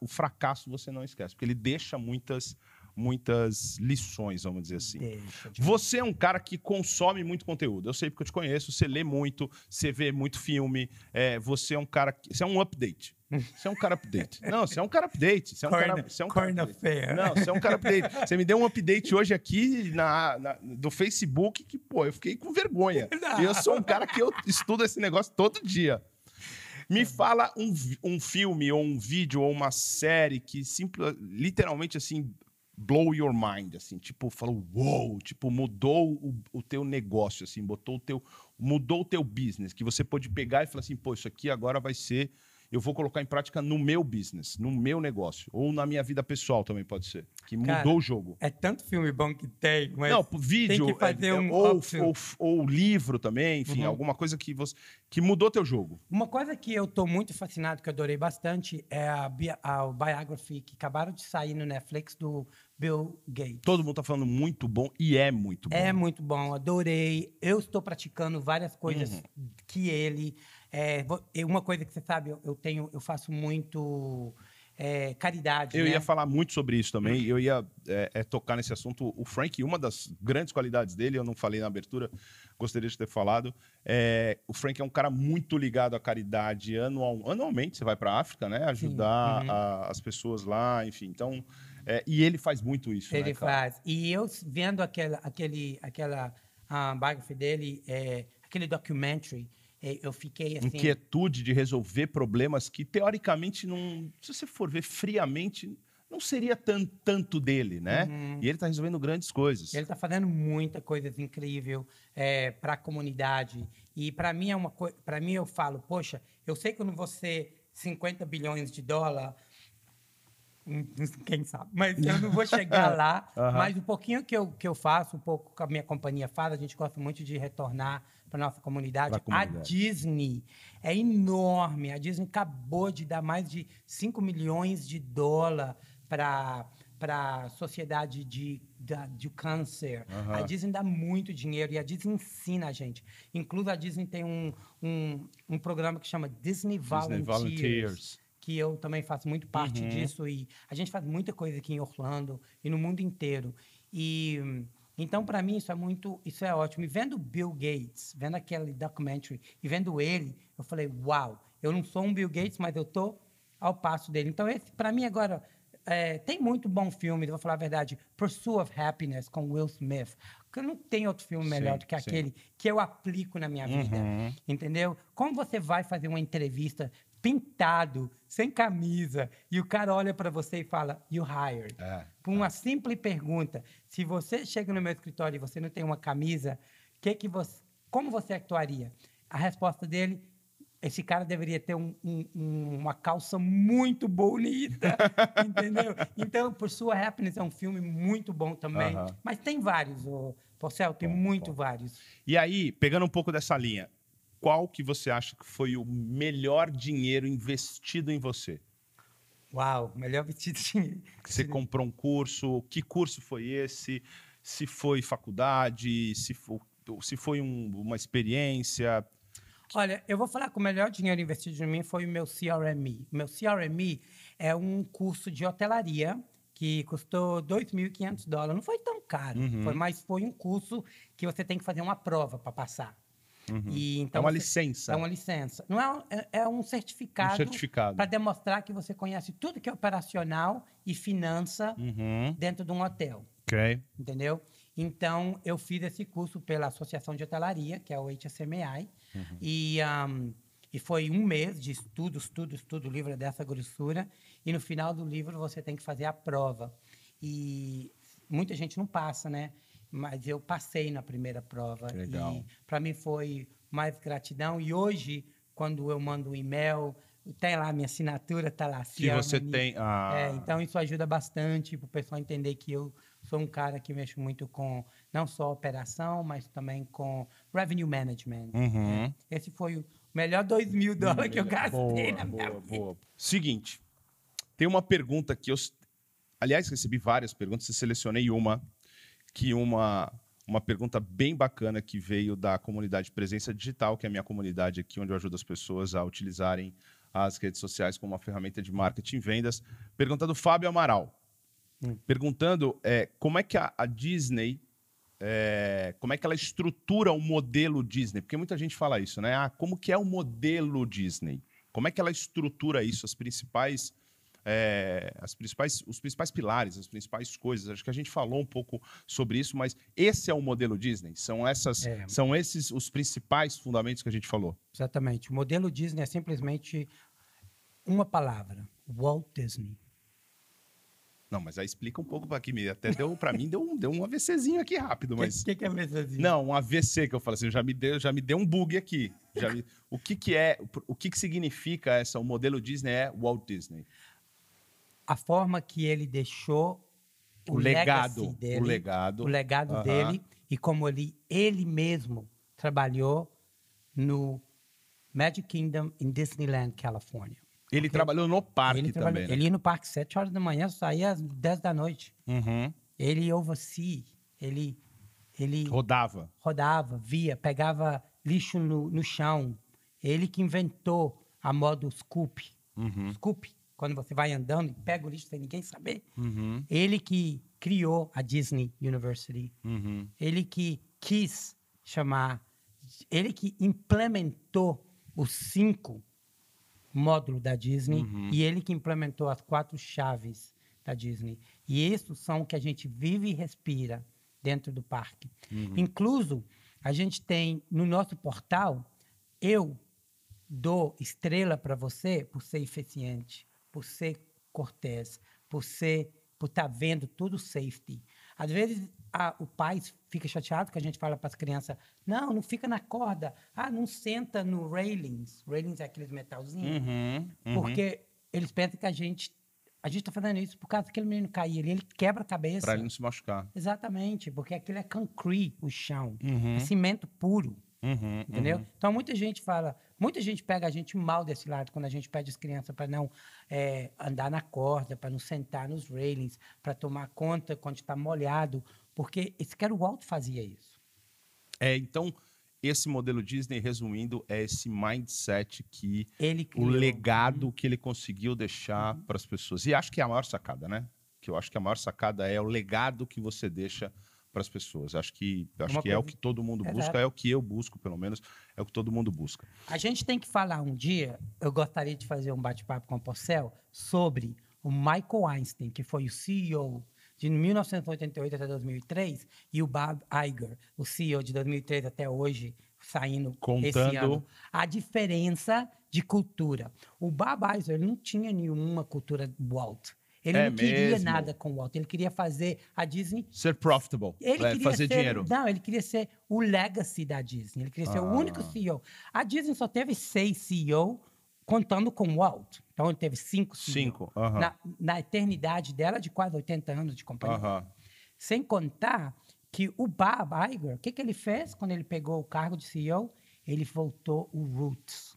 o fracasso você não esquece, porque ele deixa muitas muitas lições, vamos dizer assim. Você é um cara que consome muito conteúdo. Eu sei porque eu te conheço, você lê muito, você vê muito filme, é, você é um cara. Que, você é um update. Você é um cara update. Não, você é um cara update. Você é um cara, você é um cara update. Não, você é um cara update. Você me deu um update hoje aqui na, na, do Facebook que, pô, eu fiquei com vergonha. Não. E eu sou um cara que eu estudo esse negócio todo dia. Me fala um, um filme, ou um vídeo, ou uma série que simple, literalmente assim blow your mind, assim, tipo, falou, wow, tipo, mudou o, o, teu negócio, assim, botou o teu, mudou o teu business, que você pode pegar e falar assim, pô, isso aqui agora vai ser eu vou colocar em prática no meu business, no meu negócio. Ou na minha vida pessoal também pode ser. Que mudou Cara, o jogo. É tanto filme bom que tem, mas. Não, vídeo. Tem que fazer é, um ou, ou, ou, livro também, enfim, uhum. alguma coisa que você. que mudou teu jogo. Uma coisa que eu tô muito fascinado, que eu adorei bastante, é a, a biography que acabaram de sair no Netflix do Bill Gates. Todo mundo tá falando muito bom e é muito bom. É muito bom, adorei. Eu estou praticando várias coisas uhum. que ele. É, uma coisa que você sabe, eu, tenho, eu faço muito é, caridade. Eu né? ia falar muito sobre isso também. Eu ia é, é, tocar nesse assunto. O Frank, uma das grandes qualidades dele, eu não falei na abertura, gostaria de ter falado. É, o Frank é um cara muito ligado à caridade. Anual, anualmente você vai para a África, né? Ajudar uhum. a, as pessoas lá, enfim. Então, é, e ele faz muito isso. Ele né, faz. E eu vendo aquela, aquele, aquela a biography dele, é, aquele documentary é, eu fiquei assim... Inquietude de resolver problemas que, teoricamente, não, se você for ver friamente, não seria tan, tanto dele, né? Uhum. E ele está resolvendo grandes coisas. Ele está fazendo muita coisa incrível é, para a comunidade. E para mim é uma coisa. Para mim eu falo, poxa, eu sei que quando você 50 bilhões de dólar, quem sabe, mas eu não vou chegar lá. Uhum. Mas um pouquinho que eu, que eu faço, um pouco que a minha companhia faz, a gente gosta muito de retornar para nossa comunidade. comunidade. A Disney é enorme. A Disney acabou de dar mais de 5 milhões de dólares para para a sociedade de, de, de câncer. Uhum. A Disney dá muito dinheiro e a Disney ensina a gente. Inclusive, a Disney tem um, um, um programa que chama Disney Volunteers. Disney Volunteers que eu também faço muito parte uhum. disso e a gente faz muita coisa aqui em Orlando e no mundo inteiro. E então para mim isso é muito, isso é ótimo. E vendo Bill Gates, vendo aquele documentary e vendo ele, eu falei, uau, eu não sou um Bill Gates, mas eu tô ao passo dele. Então esse para mim agora é, tem muito bom filme, vou falar a verdade. Pursuit of Happiness, com Will Smith. Porque não tem outro filme melhor sim, do que aquele sim. que eu aplico na minha vida. Uhum. Entendeu? Como você vai fazer uma entrevista pintado, sem camisa, e o cara olha para você e fala, you hired. É, Por uma é. simples pergunta. Se você chega no meu escritório e você não tem uma camisa, que que você, como você actuaria? A resposta dele esse cara deveria ter um, um, uma calça muito bonita, entendeu? Então, por sua Happiness é um filme muito bom também. Uh -huh. Mas tem vários, o Porcel, tem bom, muito bom. vários. E aí, pegando um pouco dessa linha, qual que você acha que foi o melhor dinheiro investido em você? Uau, melhor investido dinheiro. Você comprou um curso, que curso foi esse? Se foi faculdade, se foi, se foi um, uma experiência, Olha, eu vou falar que o melhor dinheiro investido em mim foi o meu CRME. O meu CRME é um curso de hotelaria que custou 2.500 dólares. Não foi tão caro, uhum. foi, mas foi um curso que você tem que fazer uma prova para passar. Uhum. E, então, é uma você, licença. É uma licença. Não é, é, é um certificado, um certificado. para demonstrar que você conhece tudo que é operacional e finança uhum. dentro de um hotel. Ok. Entendeu? Então, eu fiz esse curso pela Associação de Hotelaria, que é o HSMI, uhum. e, um, e foi um mês de estudo, estudo, estudo, livro é dessa grossura, e no final do livro você tem que fazer a prova. E muita gente não passa, né? Mas eu passei na primeira prova. Legal. E para mim foi mais gratidão. E hoje, quando eu mando um e-mail, tem lá a minha assinatura, tá lá. Que você tem. Ah. É, então isso ajuda bastante para o pessoal entender que eu sou um cara que mexo muito com não só operação, mas também com revenue management. Uhum. Né? Esse foi o melhor 2 mil dólares que eu gastei boa, na minha boa, vida. Boa. Seguinte, tem uma pergunta que eu... Aliás, recebi várias perguntas, eu selecionei uma, que uma, uma pergunta bem bacana que veio da comunidade Presença Digital, que é a minha comunidade aqui, onde eu ajudo as pessoas a utilizarem as redes sociais como uma ferramenta de marketing e vendas. Pergunta do Fábio Amaral. Hum. perguntando é, como é que a, a Disney é, como é que ela estrutura o modelo Disney? Porque muita gente fala isso, né? Ah, como que é o modelo Disney? Como é que ela estrutura isso? As principais, é, as principais, os principais pilares, as principais coisas. Acho que a gente falou um pouco sobre isso, mas esse é o modelo Disney. São essas, é. são esses os principais fundamentos que a gente falou. Exatamente. O modelo Disney é simplesmente uma palavra: Walt Disney. Não, mas aí explica um pouco para aqui. Até deu para mim deu um, deu um AVCzinho aqui rápido, mas. O que, que, é AVCzinho? Não, um AVC que eu falo assim, já me deu, já me deu um bug aqui. Já me... o que que é, o que que significa essa? O modelo Disney é Walt Disney. A forma que ele deixou o, o legado, dele, o legado, o legado dele e como ele ele mesmo trabalhou no Magic Kingdom em Disneyland, Califórnia. Ele trabalhou no parque ele também. Né? Ele ia no parque 7 horas da manhã, saía às 10 da noite. Uhum. Ele oversee, ele, ele... Rodava. Rodava, via, pegava lixo no, no chão. Ele que inventou a moda Scoop. Uhum. Scoop, quando você vai andando e pega o lixo sem ninguém saber. Uhum. Ele que criou a Disney University. Uhum. Ele que quis chamar... Ele que implementou os cinco módulo da Disney uhum. e ele que implementou as quatro chaves da Disney. E esses são o que a gente vive e respira dentro do parque. Uhum. Incluso, a gente tem no nosso portal, eu dou estrela para você por ser eficiente, por ser cortês, por ser por estar tá vendo tudo safety. Às vezes a, o pai fica chateado que a gente fala para as crianças: não, não fica na corda, ah, não senta no railings. Railings é aqueles metalzinhos. Uhum, uhum. Porque eles pensam que a gente. A gente está fazendo isso por causa daquele menino cair ali, ele quebra a cabeça. Para ele não se machucar. Exatamente, porque aquilo é concrete, o chão. Uhum. É cimento puro. Uhum, entendeu? Uhum. Então muita gente fala, muita gente pega a gente mal desse lado quando a gente pede as crianças para não é, andar na corda, para não sentar nos railings, para tomar conta quando está molhado porque esse cara o Walt fazia isso. É, então esse modelo Disney, resumindo, é esse mindset que o legado uhum. que ele conseguiu deixar uhum. para as pessoas. E acho que é a maior sacada, né? Que eu acho que a maior sacada é o legado que você deixa para as pessoas. Acho que, acho que é o que todo mundo busca, Exato. é o que eu busco, pelo menos, é o que todo mundo busca. A gente tem que falar um dia, eu gostaria de fazer um bate-papo com o Porcel sobre o Michael Einstein, que foi o CEO de 1988 até 2003, e o Bob Iger, o CEO de 2003 até hoje, saindo Contando... esse ano. A diferença de cultura. O Bob Iger não tinha nenhuma cultura Walt. Ele é não queria mesmo? nada com o Walt. Ele queria fazer a Disney... Ser profitable. Ele é, queria fazer ser, dinheiro. Não, ele queria ser o legacy da Disney. Ele queria ah. ser o único ah. CEO. A Disney só teve seis CEO contando com o Walt. Então ele teve cinco CEO. Cinco, uh -huh. na, na, eternidade dela de quase 80 anos de companhia. Uh -huh. Sem contar que o Bob Iger, o que, que ele fez quando ele pegou o cargo de CEO? Ele voltou o Roots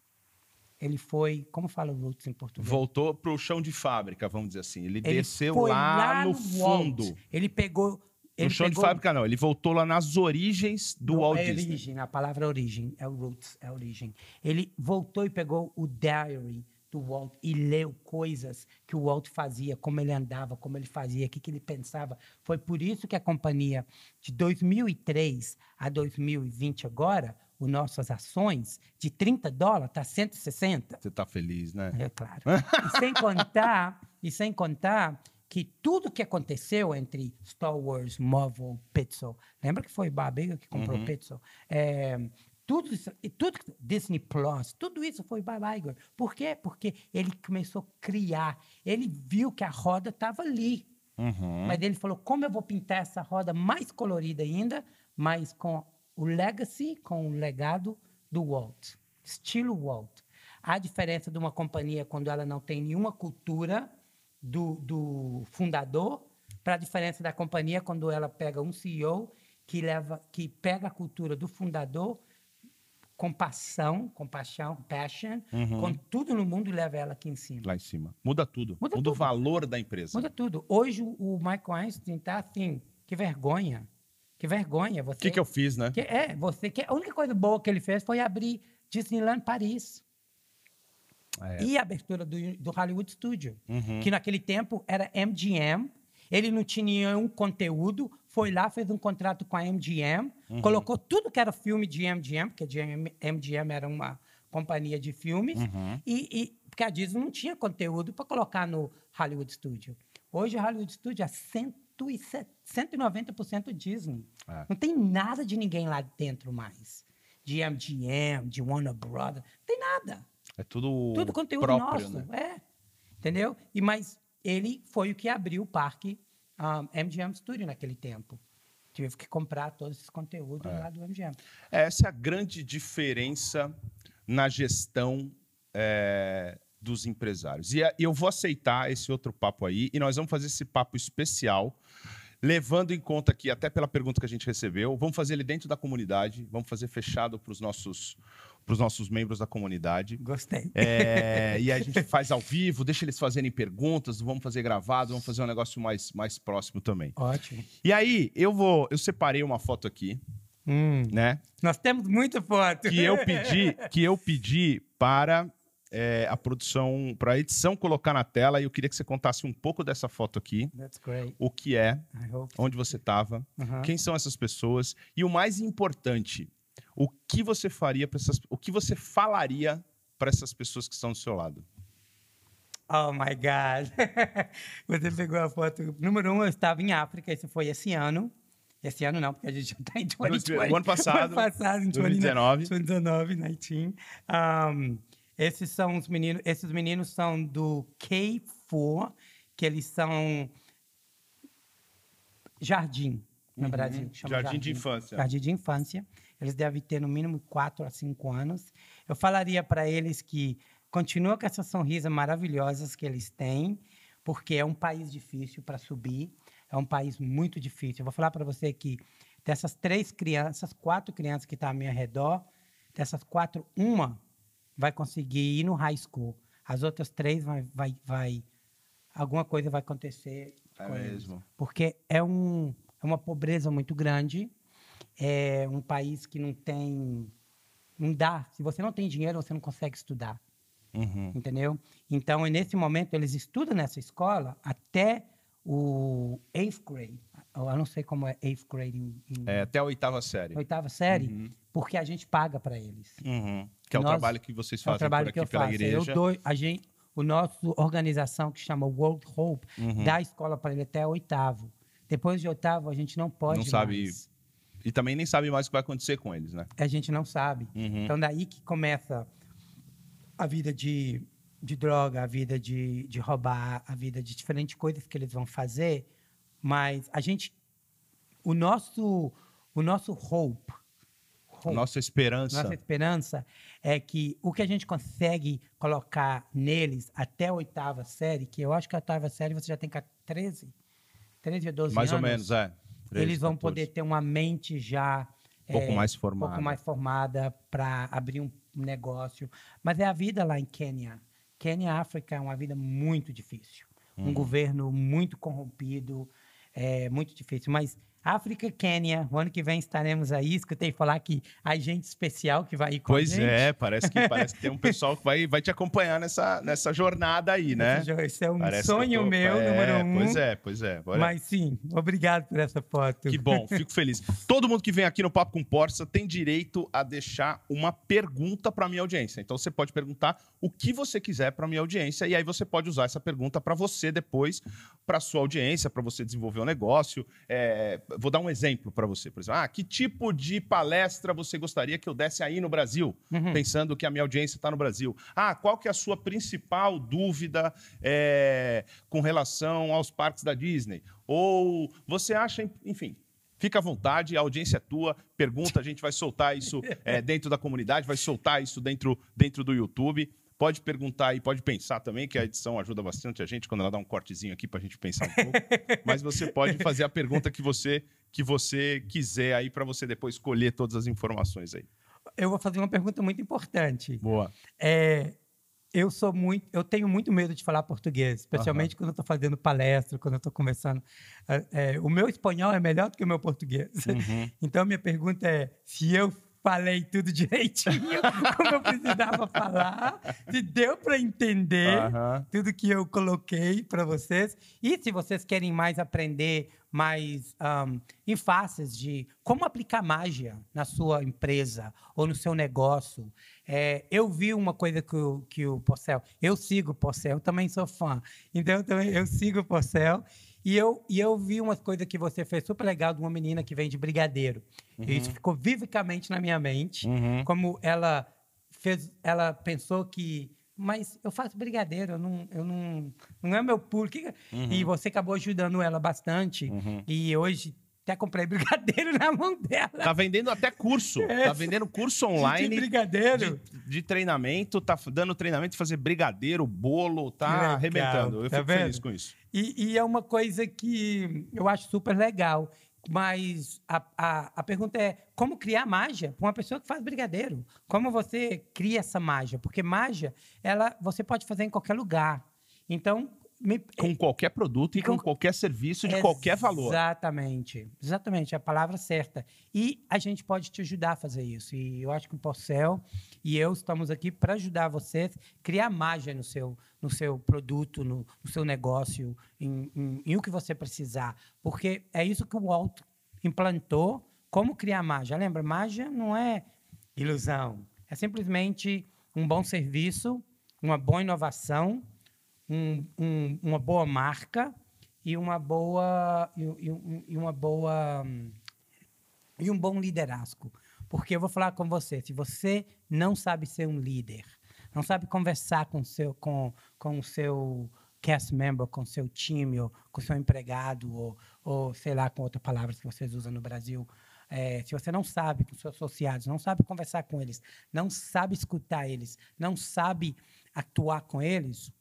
ele foi, como fala Roots em português? Voltou para o chão de fábrica, vamos dizer assim. Ele, ele desceu lá, lá, no, fundo. Walt. Ele pegou. Ele no chão pegou... de fábrica, não. Ele voltou lá nas origens do no, Walt é Disney. Origem, a palavra origem, é o roots, é a origem. Ele voltou e pegou o diary do Walt e leu coisas que o Walt fazia, como ele andava, como ele fazia, o que, que ele pensava. Foi por isso que a companhia, de 2003 a 2020 agora, as nossas ações, de 30 dólares está 160. Você está feliz, né? É claro. e sem contar, e sem contar que tudo que aconteceu entre Star Wars, Marvel, Pixel, lembra que foi Babega que comprou uhum. Pixel? É, tudo isso, tudo Disney Plus, tudo isso foi Bob Iger. Por quê? Porque ele começou a criar. Ele viu que a roda estava ali. Uhum. Mas ele falou: como eu vou pintar essa roda mais colorida ainda, mas com o legacy com o legado do Walt, estilo Walt. A diferença de uma companhia quando ela não tem nenhuma cultura do, do fundador para a diferença da companhia quando ela pega um CEO que leva, que pega a cultura do fundador compaixão, compaixão, passion, uhum. com tudo no mundo e leva ela aqui em cima. Lá em cima. Muda tudo. Muda, Muda tudo. o valor da empresa. Muda tudo. Hoje o Michael Einstein está assim, que vergonha. Que vergonha. O que, que eu fiz, né? Que, é, você que a única coisa boa que ele fez foi abrir Disneyland Paris. É. E a abertura do, do Hollywood Studio, uhum. que naquele tempo era MGM. Ele não tinha nenhum conteúdo, foi lá, fez um contrato com a MGM, uhum. colocou tudo que era filme de MGM, porque a MGM era uma companhia de filmes, uhum. e, e, porque a Disney não tinha conteúdo para colocar no Hollywood Studio. Hoje o Hollywood Studio é 190% Disney. É. Não tem nada de ninguém lá dentro mais. De MGM, de Warner Brothers, não tem nada. É tudo Tudo conteúdo próprio, nosso, né? é. Entendeu? E mas ele foi o que abriu o parque um, MGM Studio naquele tempo. Tive que comprar todos esses conteúdos é. lá do MGM. Essa é a grande diferença na gestão é, dos empresários. E eu vou aceitar esse outro papo aí, e nós vamos fazer esse papo especial, levando em conta que, até pela pergunta que a gente recebeu, vamos fazer ele dentro da comunidade, vamos fazer fechado para os nossos para os nossos membros da comunidade. Gostei. É, e a gente faz ao vivo, deixa eles fazerem perguntas, vamos fazer gravado, vamos fazer um negócio mais, mais próximo também. Ótimo. E aí, eu vou. Eu separei uma foto aqui. Hum, né? Nós temos muita foto. Que eu pedi, que eu pedi para é, a produção, para a edição colocar na tela. E eu queria que você contasse um pouco dessa foto aqui. O que é, onde você estava, uh -huh. quem são essas pessoas e o mais importante, o que você faria para essas, o que você falaria para essas pessoas que estão do seu lado. Oh my God! Você pegou a foto. Número um, eu estava em África, isso foi esse ano. Esse ano não, porque a gente já está em 2020. O ano passado. O ano passado, em 2019. 2019, 19. Um, esses são os meninos, esses meninos são do K4, que eles são jardim no uhum. Brasil. Jardim, jardim, de infância. Jardim de infância. Eles devem ter no mínimo 4 a 5 anos. Eu falaria para eles que continua com essas sorrisas maravilhosas que eles têm, porque é um país difícil para subir, é um país muito difícil. Eu vou falar para você que dessas três crianças, quatro crianças que estão tá ao meu redor, dessas quatro, uma vai conseguir ir no high school. As outras três vai, vai, vai alguma coisa vai acontecer. É mesmo. Eles. Porque é, um, é uma pobreza muito grande, é um país que não tem não dá. Se você não tem dinheiro, você não consegue estudar. Uhum. Entendeu? Então, nesse momento, eles estudam nessa escola até o eighth grade. Eu não sei como é eighth grade em, em... É, até a oitava série. Oitava série, uhum. porque a gente paga para eles. Uhum. Que é o Nós, trabalho que vocês fazem é o trabalho por aqui que eu pela faço. igreja. Eu dou, a gente, o nosso organização que chama World Hope uhum. dá a escola para ele até oitavo. Depois de oitavo, a gente não pode Não sabe... Mais. E também nem sabe mais o que vai acontecer com eles, né? A gente não sabe. Uhum. Então, daí que começa a vida de, de droga, a vida de, de roubar, a vida de diferentes coisas que eles vão fazer. Mas a gente... O nosso, o nosso hope nossa esperança. Nossa esperança é que o que a gente consegue colocar neles até a oitava série, que eu acho que a oitava série você já tem 13, 13 a 12 Mais anos. Mais ou menos, é. 13, eles vão 14. poder ter uma mente já um pouco é, mais formada, um pouco mais formada para abrir um negócio. Mas é a vida lá em Quênia. Quênia, África, é uma vida muito difícil. Um uhum. governo muito corrompido, é muito difícil. Mas África, Quênia. O ano que vem estaremos aí. Escutei falar que há gente especial que vai ir com pois a gente. Pois é, parece que, parece que tem um pessoal que vai, vai te acompanhar nessa, nessa jornada aí, né? Esse é um parece sonho tô... meu, é, número um. Pois é, pois é. Bora. Mas sim, obrigado por essa foto. Que bom, fico feliz. Todo mundo que vem aqui no Papo com Porça tem direito a deixar uma pergunta para minha audiência. Então você pode perguntar o que você quiser para minha audiência e aí você pode usar essa pergunta para você depois, para sua audiência, para você desenvolver um negócio. É, vou dar um exemplo para você. Por exemplo, ah, que tipo de palestra você gostaria que eu desse aí no Brasil? Uhum. Pensando que a minha audiência está no Brasil. Ah, qual que é a sua principal dúvida é, com relação aos parques da Disney? Ou você acha, enfim, Fica à vontade, a audiência é tua. Pergunta, a gente vai soltar isso é, dentro da comunidade, vai soltar isso dentro, dentro do YouTube. Pode perguntar e pode pensar também, que a edição ajuda bastante a gente quando ela dá um cortezinho aqui para a gente pensar um pouco. Mas você pode fazer a pergunta que você que você quiser aí para você depois escolher todas as informações aí. Eu vou fazer uma pergunta muito importante. Boa. É, eu sou muito, eu tenho muito medo de falar português, especialmente uhum. quando eu estou fazendo palestra, quando eu estou conversando. É, é, o meu espanhol é melhor do que o meu português. Uhum. Então minha pergunta é: se eu falei tudo direitinho, como eu precisava falar, se deu para entender tudo que eu coloquei para vocês. E se vocês querem mais aprender mais um, em faces de como aplicar mágia na sua empresa ou no seu negócio. É, eu vi uma coisa que o, que o Porcel, eu sigo o Porcel, também sou fã, então também eu sigo o Porcel e eu, e eu vi uma coisa que você fez super legal de uma menina que vem de brigadeiro. Uhum. E isso ficou vivamente na minha mente. Uhum. Como ela fez, ela pensou que mas eu faço brigadeiro, eu não, eu não, não é meu pulo. Uhum. E você acabou ajudando ela bastante. Uhum. E hoje até comprei brigadeiro na mão dela. Tá vendendo até curso. É. Tá vendendo curso online. De brigadeiro. De, de, treinamento, tá dando treinamento de fazer brigadeiro, bolo, tá legal, arrebentando. Eu tá fico vendo? feliz com isso. E, e, é uma coisa que eu acho super legal. Mas a, a, a pergunta é como criar mágia para uma pessoa que faz brigadeiro? Como você cria essa mágia? Porque mágia, ela você pode fazer em qualquer lugar. Então, me... Com qualquer produto e com, com qualquer serviço de qualquer valor. Exatamente. Exatamente, é a palavra certa. E a gente pode te ajudar a fazer isso. E eu acho que o Porcel e eu estamos aqui para ajudar vocês a criar mágia no seu, no seu produto, no, no seu negócio, em, em, em, o que você precisar. Porque é isso que o Walt implantou. Como criar mágia? Lembra, mágia não é ilusão. É simplesmente um bom serviço, uma boa inovação um, um, uma boa marca e uma boa e, e, uma boa e um bom liderazgo. Porque eu vou falar com você, se você não sabe ser um líder, não sabe conversar com seu com com o seu cast member, com seu time, ou com seu empregado, ou, ou sei lá, com outras palavras que vocês usam no Brasil, é, se você não sabe com seus associados, não sabe conversar com eles, não sabe escutar eles, não sabe atuar com eles,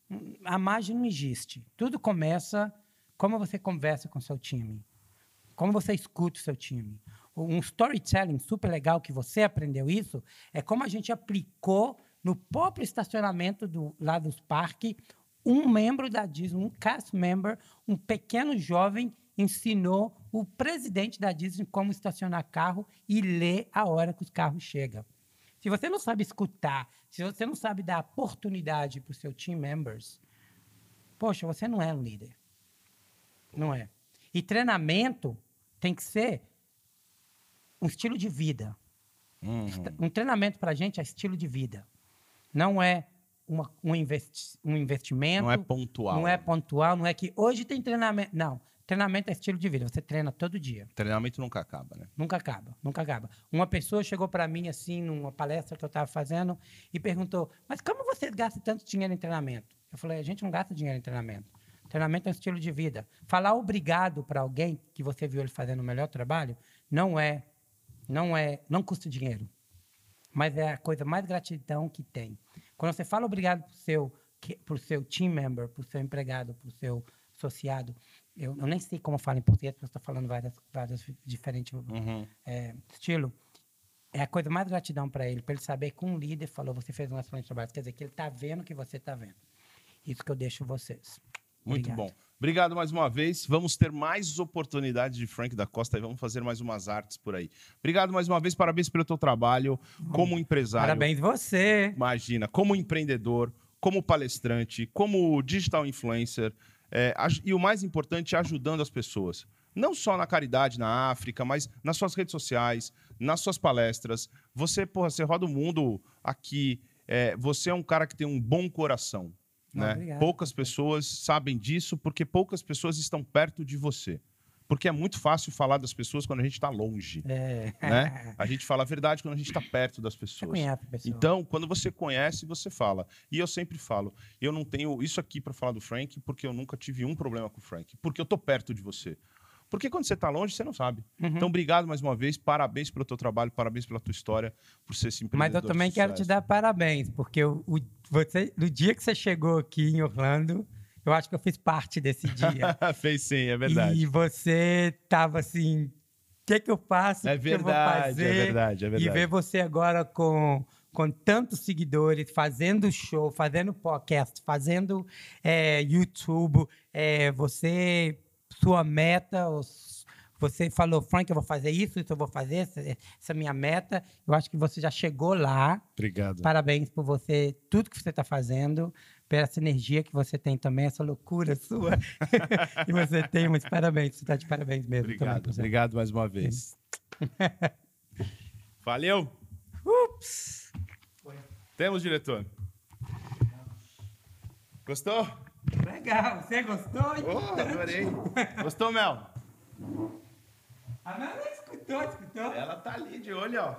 a mágica não existe. Tudo começa como você conversa com seu time, como você escuta o seu time. Um storytelling super legal que você aprendeu isso é como a gente aplicou no próprio estacionamento do, lá dos parques um membro da Disney, um cast member, um pequeno jovem ensinou o presidente da Disney como estacionar carro e ler a hora que os carros chegam. Se você não sabe escutar, se você não sabe dar oportunidade para os seus team members, poxa, você não é um líder. Não é. E treinamento tem que ser um estilo de vida. Uhum. Um treinamento para a gente é estilo de vida. Não é uma, um, investi um investimento. Não é pontual. Não é pontual, não é que hoje tem treinamento. Não. Treinamento é estilo de vida. Você treina todo dia. Treinamento nunca acaba, né? Nunca acaba, nunca acaba. Uma pessoa chegou para mim, assim, numa palestra que eu estava fazendo, e perguntou: Mas como vocês gastam tanto dinheiro em treinamento? Eu falei: A gente não gasta dinheiro em treinamento. Treinamento é um estilo de vida. Falar obrigado para alguém que você viu ele fazendo o melhor trabalho não é, não é, não custa dinheiro. Mas é a coisa mais gratidão que tem. Quando você fala obrigado para o seu, pro seu team member, para o seu empregado, para o seu associado, eu, eu, nem sei como fala em português, porque eu estou falando várias, várias diferentes uhum. é, estilos. É a coisa mais gratidão para ele, para ele saber que um líder falou, você fez um excelente trabalho. Quer dizer, que ele está vendo o que você está vendo. Isso que eu deixo vocês. Muito Obrigado. bom. Obrigado mais uma vez. Vamos ter mais oportunidades de Frank da Costa e vamos fazer mais umas artes por aí. Obrigado mais uma vez, parabéns pelo teu trabalho como empresário. Parabéns você. Imagina, como empreendedor, como palestrante, como digital influencer é, e o mais importante, ajudando as pessoas. Não só na caridade na África, mas nas suas redes sociais, nas suas palestras. Você, porra, você roda o mundo aqui. É, você é um cara que tem um bom coração. Né? Poucas pessoas sabem disso porque poucas pessoas estão perto de você. Porque é muito fácil falar das pessoas quando a gente está longe. É. Né? A gente fala a verdade quando a gente está perto das pessoas. Pessoa. Então, quando você conhece, você fala. E eu sempre falo, eu não tenho isso aqui para falar do Frank porque eu nunca tive um problema com o Frank. Porque eu tô perto de você. Porque quando você está longe, você não sabe. Uhum. Então, obrigado mais uma vez. Parabéns pelo teu trabalho, parabéns pela tua história, por ser esse Mas eu também quero te dar parabéns, porque o, o, você, no dia que você chegou aqui em Orlando, eu acho que eu fiz parte desse dia. Fez sim, é verdade. E você tava assim, o que, que eu faço? É verdade, é verdade, é verdade. E ver você agora com, com tantos seguidores, fazendo show, fazendo podcast, fazendo é, YouTube, é, você, sua meta, você falou, Frank, eu vou fazer isso, isso eu vou fazer, essa, essa é a minha meta. Eu acho que você já chegou lá. Obrigado. Parabéns por você, tudo que você está fazendo essa energia que você tem também, essa loucura sua e você tem, mas parabéns, você está de parabéns mesmo. Obrigado, também, obrigado mais uma vez. Valeu! Ups! Temos, diretor. Gostou? Legal, você gostou? Oh, adorei. Gostou, Mel? A Mel escutou, escutou? Ela tá ali de olho, ó.